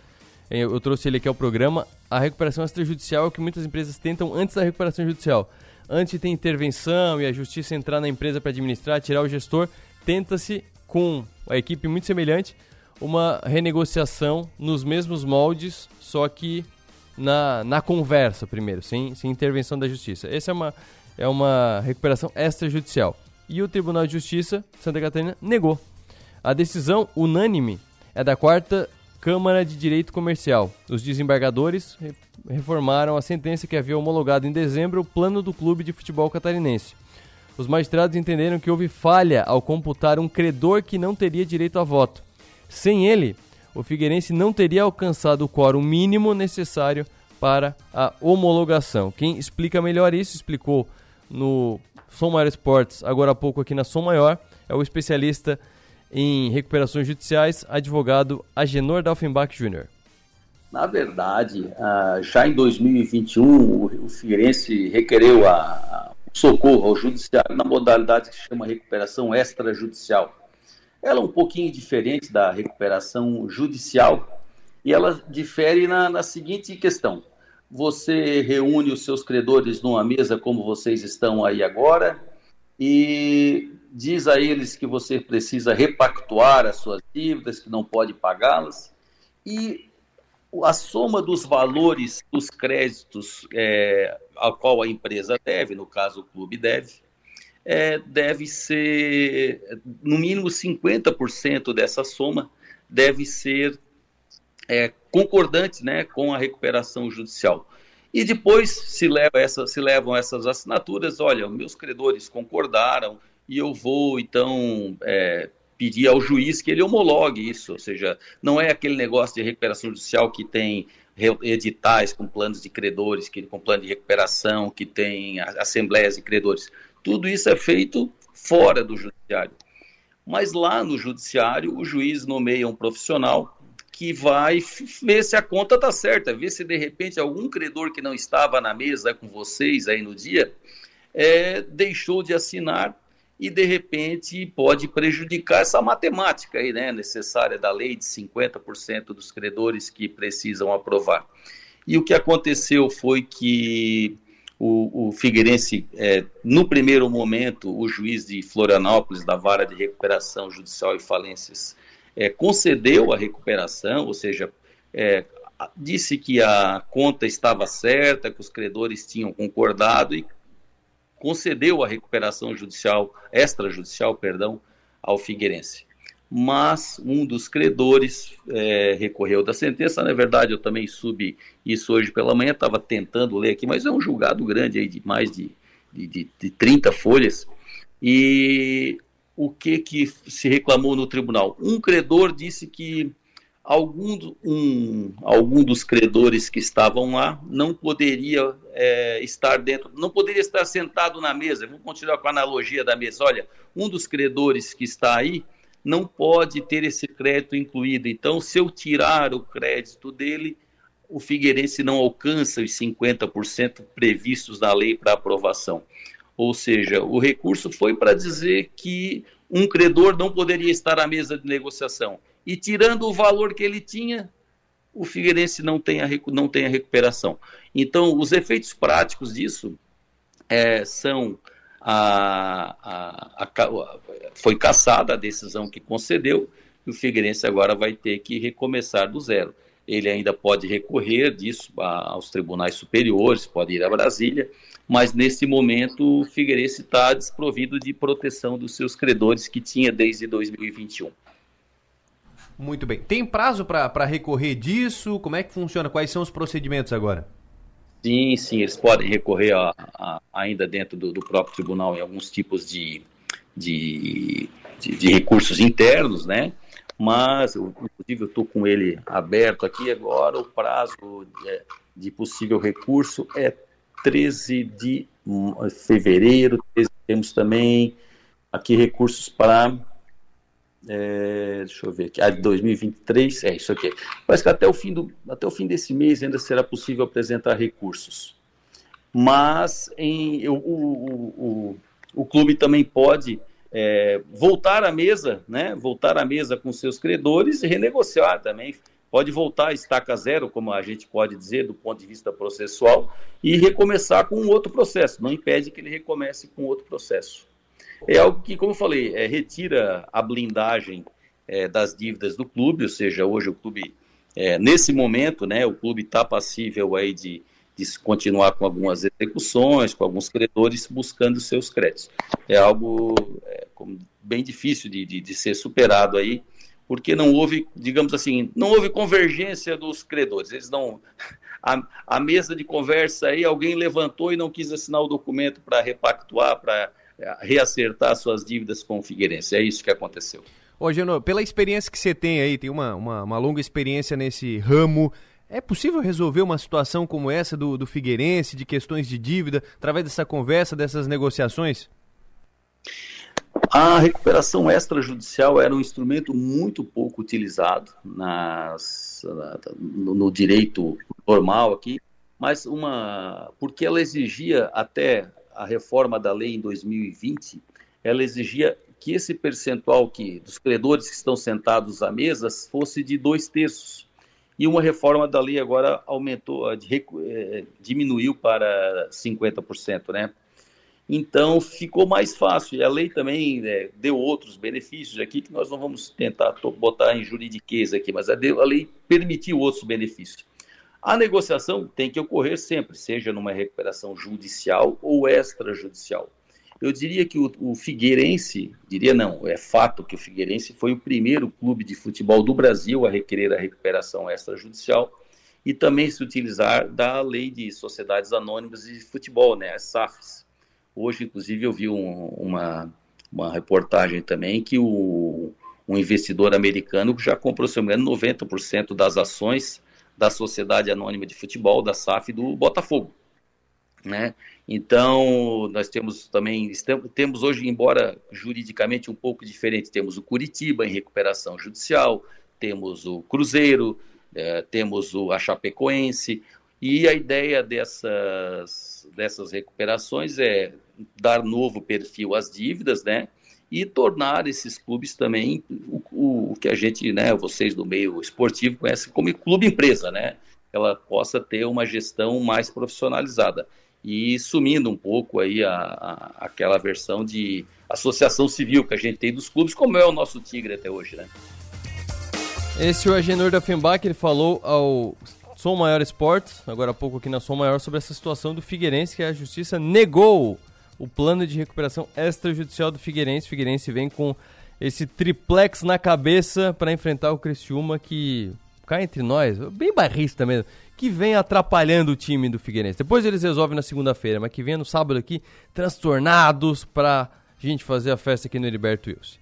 eu trouxe ele aqui ao programa. A recuperação extrajudicial é o que muitas empresas tentam antes da recuperação judicial. Antes de ter intervenção e a justiça entrar na empresa para administrar, tirar o gestor, tenta-se com a equipe muito semelhante uma renegociação nos mesmos moldes, só que na, na conversa primeiro, sem, sem intervenção da justiça. Essa é uma, é uma recuperação extrajudicial. E o Tribunal de Justiça Santa Catarina negou. A decisão unânime é da quarta Câmara de Direito Comercial. Os desembargadores reformaram a sentença que havia homologado em dezembro o plano do clube de futebol catarinense. Os magistrados entenderam que houve falha ao computar um credor que não teria direito a voto. Sem ele, o Figueirense não teria alcançado o quórum mínimo necessário para a homologação. Quem explica melhor isso, explicou no Som Maior Esportes, agora há pouco aqui na Som Maior, é o especialista em recuperações judiciais, advogado Agenor Dalfenbach Jr. Na verdade, já em 2021, o Figueirense requereu o socorro ao judiciário na modalidade que se chama recuperação extrajudicial. Ela é um pouquinho diferente da recuperação judicial e ela difere na, na seguinte questão: você reúne os seus credores numa mesa como vocês estão aí agora e diz a eles que você precisa repactuar as suas dívidas, que não pode pagá-las, e a soma dos valores dos créditos é, ao qual a empresa deve, no caso o clube deve, é, deve ser, no mínimo 50% dessa soma deve ser é, concordante né, com a recuperação judicial. E depois se, leva essa, se levam essas assinaturas, olha, meus credores concordaram e eu vou, então, é, pedir ao juiz que ele homologue isso, ou seja, não é aquele negócio de recuperação judicial que tem editais com planos de credores, que, com plano de recuperação, que tem assembleias de credores. Tudo isso é feito fora do judiciário. Mas lá no judiciário, o juiz nomeia um profissional que vai ver se a conta está certa, ver se de repente algum credor que não estava na mesa com vocês aí no dia é, deixou de assinar e de repente pode prejudicar essa matemática aí, né, necessária da lei de 50% dos credores que precisam aprovar. E o que aconteceu foi que o, o Figueirense, é, no primeiro momento, o juiz de Florianópolis, da Vara de Recuperação Judicial e Falências, é, concedeu a recuperação, ou seja, é, disse que a conta estava certa, que os credores tinham concordado e concedeu a recuperação judicial, extrajudicial, perdão, ao Figueirense mas um dos credores é, recorreu da sentença. Na verdade, eu também subi isso hoje pela manhã, estava tentando ler aqui, mas é um julgado grande aí de mais de, de, de, de 30 folhas. E o que, que se reclamou no tribunal? Um credor disse que algum, um, algum dos credores que estavam lá não poderia é, estar dentro, não poderia estar sentado na mesa. Vamos continuar com a analogia da mesa. Olha, um dos credores que está aí não pode ter esse crédito incluído. Então, se eu tirar o crédito dele, o Figueirense não alcança os 50% previstos na lei para aprovação. Ou seja, o recurso foi para dizer que um credor não poderia estar à mesa de negociação. E tirando o valor que ele tinha, o Figueirense não tem a, não tem a recuperação. Então, os efeitos práticos disso é, são a, a, a, foi cassada a decisão que concedeu e o Figueirense agora vai ter que recomeçar do zero. Ele ainda pode recorrer disso aos tribunais superiores, pode ir a Brasília, mas nesse momento o Figueirense está desprovido de proteção dos seus credores que tinha desde 2021. Muito bem. Tem prazo para recorrer disso? Como é que funciona? Quais são os procedimentos agora? Sim, sim, eles podem recorrer a, a, ainda dentro do, do, próprio tribunal em alguns tipos de, de, de, de recursos internos, né? Mas, inclusive, eu estou com ele aberto aqui agora. O prazo de, de possível recurso é 13 de fevereiro. Temos também aqui recursos para é, deixa eu ver aqui, ah, 2023, é isso aqui. Parece que até o, fim do, até o fim desse mês ainda será possível apresentar recursos. Mas em, o, o, o, o clube também pode é, voltar à mesa, né? Voltar à mesa com seus credores e renegociar também. Pode voltar a estaca zero, como a gente pode dizer, do ponto de vista processual, e recomeçar com um outro processo. Não impede que ele recomece com outro processo é algo que, como eu falei, é, retira a blindagem é, das dívidas do clube, ou seja, hoje o clube, é, nesse momento, né, o clube está passível aí de, de continuar com algumas execuções, com alguns credores buscando seus créditos. É algo é, bem difícil de, de, de ser superado aí, porque não houve, digamos assim, não houve convergência dos credores. Eles não. A, a mesa de conversa aí, alguém levantou e não quis assinar o documento para repactuar, para reacertar suas dívidas com o Figueirense. É isso que aconteceu. Ô, Geno, pela experiência que você tem aí, tem uma, uma, uma, longa experiência nesse ramo, é possível resolver uma situação como essa do, do Figueirense, de questões de dívida, através dessa conversa, dessas negociações? A recuperação extrajudicial era um instrumento muito pouco utilizado nas, no, no direito normal aqui, mas uma porque ela exigia até a reforma da lei em 2020, ela exigia que esse percentual que dos credores que estão sentados à mesa fosse de dois terços. E uma reforma da lei agora aumentou, é, diminuiu para 50%, né? Então ficou mais fácil. E a lei também né, deu outros benefícios aqui que nós não vamos tentar botar em juridiqueza aqui, mas a lei permitiu outros benefícios. A negociação tem que ocorrer sempre, seja numa recuperação judicial ou extrajudicial. Eu diria que o, o, Figueirense, diria não, é fato que o Figueirense foi o primeiro clube de futebol do Brasil a requerer a recuperação extrajudicial e também se utilizar da lei de sociedades anônimas de futebol, né, as SAFs. Hoje, inclusive, eu vi um, uma, uma reportagem também que o, um investidor americano já comprou, se não me engano, 90% das ações da Sociedade Anônima de Futebol, da SAF do Botafogo. Né? Então, nós temos também, temos hoje, embora juridicamente um pouco diferente, temos o Curitiba em recuperação judicial, temos o Cruzeiro, é, temos o a Chapecoense, e a ideia dessas, dessas recuperações é dar novo perfil às dívidas, né? E tornar esses clubes também o, o, que a gente, né, vocês do meio esportivo conhecem como clube empresa, né? Ela possa ter uma gestão mais profissionalizada e sumindo um pouco aí a, a, aquela versão de associação civil que a gente tem dos clubes, como é o nosso Tigre até hoje, né? Esse é o Agenor da Fembach, ele falou ao Som Maior Esportes, agora há pouco aqui na Som Maior, sobre essa situação do Figueirense, que a justiça negou o plano de recuperação extrajudicial do Figueirense. O Figueirense vem com esse triplex na cabeça para enfrentar o Criciúma que cá entre nós, bem barrista mesmo, que vem atrapalhando o time do Figueirense. Depois eles resolvem na segunda-feira, mas que vem no sábado aqui transtornados para gente fazer a festa aqui no Heriberto Wilson.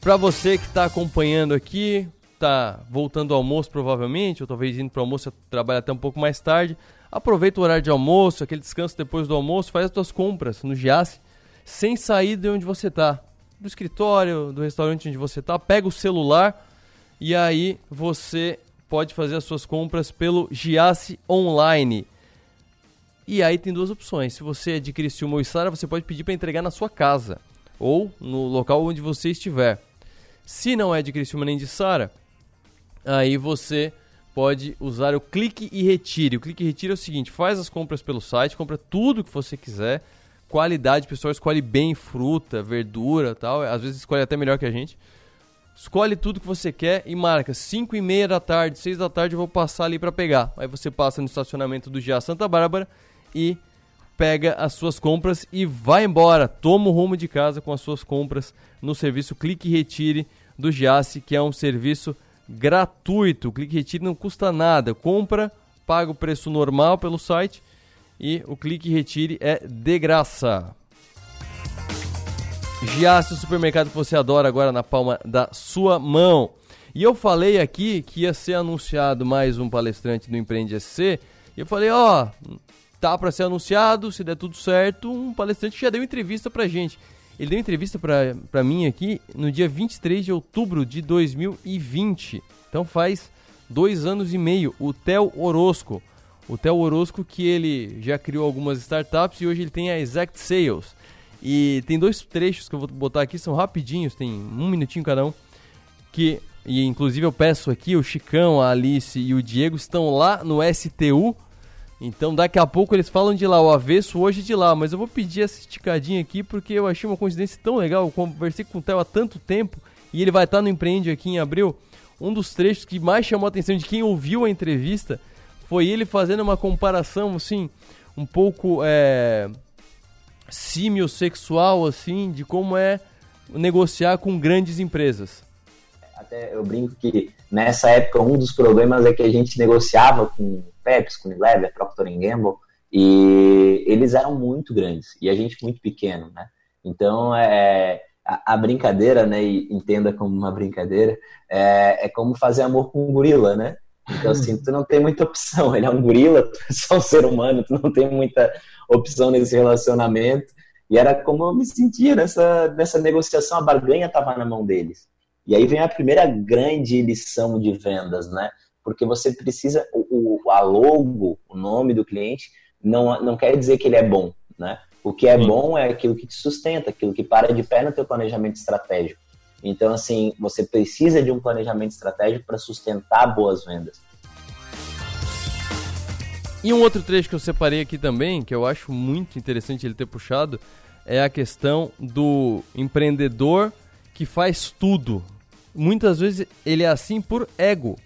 Para você que está acompanhando aqui, tá voltando ao almoço provavelmente, ou talvez indo para o almoço, trabalha até um pouco mais tarde, aproveita o horário de almoço, aquele descanso depois do almoço, faz as suas compras no Giasse, sem sair de onde você está, do escritório, do restaurante onde você está, pega o celular e aí você pode fazer as suas compras pelo Giasse Online. E aí tem duas opções. Se você é de Criciúma ou Isara, você pode pedir para entregar na sua casa ou no local onde você estiver. Se não é de Criciúma nem de Sara, aí você pode usar o clique e retire. O clique e retire é o seguinte: faz as compras pelo site, compra tudo que você quiser. Qualidade, pessoal escolhe bem fruta, verdura tal. Às vezes escolhe até melhor que a gente. Escolhe tudo que você quer e marca 5 e meia da tarde, 6 da tarde eu vou passar ali para pegar. Aí você passa no estacionamento do GA Santa Bárbara e pega as suas compras e vai embora. Toma o rumo de casa com as suas compras no serviço Clique e Retire do Giasse, que é um serviço gratuito. Clique Retire não custa nada. Compra, paga o preço normal pelo site e o Clique Retire é de graça. Giasse, o supermercado que você adora agora na palma da sua mão. E eu falei aqui que ia ser anunciado mais um palestrante do Empreende SC. E eu falei, ó, tá para ser anunciado, se der tudo certo, um palestrante já deu entrevista pra gente. Ele deu entrevista pra mim aqui no dia 23 de outubro de 2020. Então faz dois anos e meio. O Theo Orosco. O Theo Orosco que ele já criou algumas startups e hoje ele tem a Exact Sales. E tem dois trechos que eu vou botar aqui, são rapidinhos, tem um minutinho cada um. Que, e inclusive eu peço aqui, o Chicão, a Alice e o Diego estão lá no STU então daqui a pouco eles falam de lá, o avesso hoje de lá, mas eu vou pedir essa esticadinha aqui porque eu achei uma coincidência tão legal. Eu conversei com o Theo há tanto tempo e ele vai estar no Empreende aqui em abril. Um dos trechos que mais chamou a atenção de quem ouviu a entrevista foi ele fazendo uma comparação assim, um pouco é, sexual assim, de como é negociar com grandes empresas. Até eu brinco que nessa época um dos problemas é que a gente negociava com Pepsi, com Unilever, Procter Gamble, e eles eram muito grandes e a gente muito pequeno, né? Então, é, a, a brincadeira, né, e entenda como uma brincadeira, é, é como fazer amor com um gorila, né? Então, assim, tu não tem muita opção. Ele é um gorila, tu é só um ser humano, tu não tem muita opção nesse relacionamento. E era como eu me sentia nessa, nessa negociação, a barganha estava na mão deles. E aí vem a primeira grande lição de vendas, né? Porque você precisa, o, o, a logo, o nome do cliente, não, não quer dizer que ele é bom, né? O que é Sim. bom é aquilo que te sustenta, aquilo que para de pé no teu planejamento estratégico. Então, assim, você precisa de um planejamento estratégico para sustentar boas vendas. E um outro trecho que eu separei aqui também, que eu acho muito interessante ele ter puxado, é a questão do empreendedor que faz tudo. Muitas vezes ele é assim por ego.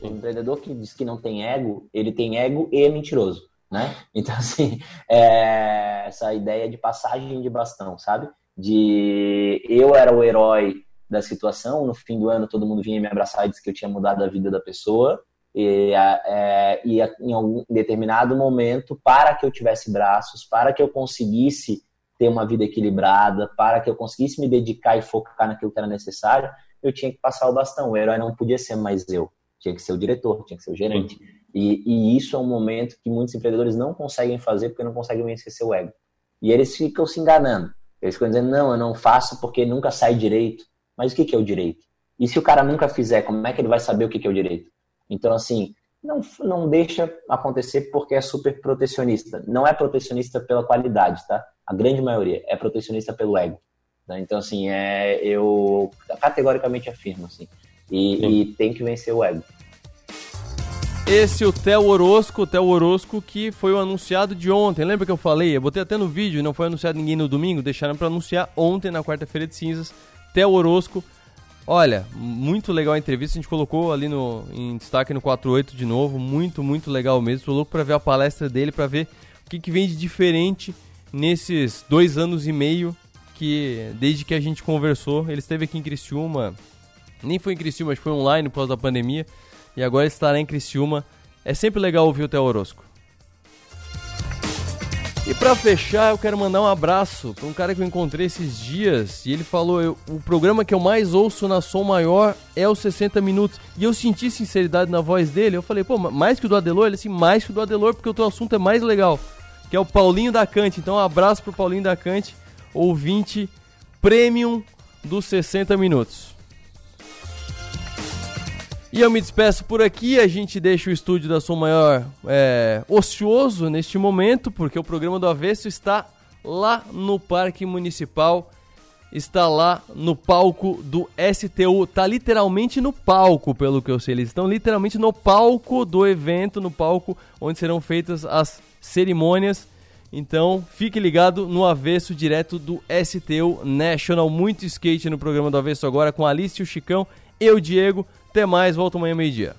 O empreendedor que diz que não tem ego, ele tem ego e é mentiroso, né? Então, assim, é essa ideia de passagem de bastão, sabe? De eu era o herói da situação, no fim do ano todo mundo vinha me abraçar e disse que eu tinha mudado a vida da pessoa, e, é, e em algum determinado momento, para que eu tivesse braços, para que eu conseguisse ter uma vida equilibrada, para que eu conseguisse me dedicar e focar naquilo que era necessário, eu tinha que passar o bastão. O herói não podia ser mais eu, tinha que ser o diretor, tinha que ser o gerente. E, e, isso é um momento que muitos empreendedores não conseguem fazer porque não conseguem vencer seu ego. E eles ficam se enganando. Eles ficam dizendo, não, eu não faço porque nunca sai direito. Mas o que é o direito? E se o cara nunca fizer, como é que ele vai saber o que é o direito? Então, assim, não, não deixa acontecer porque é super protecionista. Não é protecionista pela qualidade, tá? A grande maioria é protecionista pelo ego. Tá? Então, assim, é, eu categoricamente afirmo, assim. E, e tem que vencer o ego. Esse é o Theo Orosco, o Theo Orosco que foi o anunciado de ontem. Lembra que eu falei? Eu botei até no vídeo, não foi anunciado ninguém no domingo, deixaram para anunciar ontem, na quarta-feira de cinzas. Theo Orosco Olha, muito legal a entrevista, a gente colocou ali no, em destaque no 48 de novo, muito, muito legal mesmo. Tô louco para ver a palestra dele, para ver o que, que vem de diferente nesses dois anos e meio que, desde que a gente conversou, ele esteve aqui em Criciúma, nem foi em Criciúma, mas foi online por causa da pandemia, e agora estará em Criciúma. É sempre legal ouvir o Theo Orosco. E para fechar, eu quero mandar um abraço para um cara que eu encontrei esses dias e ele falou: o programa que eu mais ouço na Som Maior é os 60 minutos. E eu senti sinceridade na voz dele. Eu falei: pô, mais que o do Adelor? Ele assim, mais que o do Adelor, porque o teu assunto é mais legal. Que é o Paulinho da Cante. Então, um abraço pro Paulinho da Cante, ouvinte premium dos 60 minutos. E eu me despeço por aqui, a gente deixa o estúdio da Som Maior é, ocioso neste momento, porque o programa do Avesso está lá no Parque Municipal, está lá no palco do STU, tá literalmente no palco, pelo que eu sei, eles estão literalmente no palco do evento, no palco onde serão feitas as cerimônias. Então, fique ligado no Avesso direto do STU National, muito skate no programa do Avesso agora com Alice e o Chicão, eu, Diego, até mais, volta amanhã meio-dia.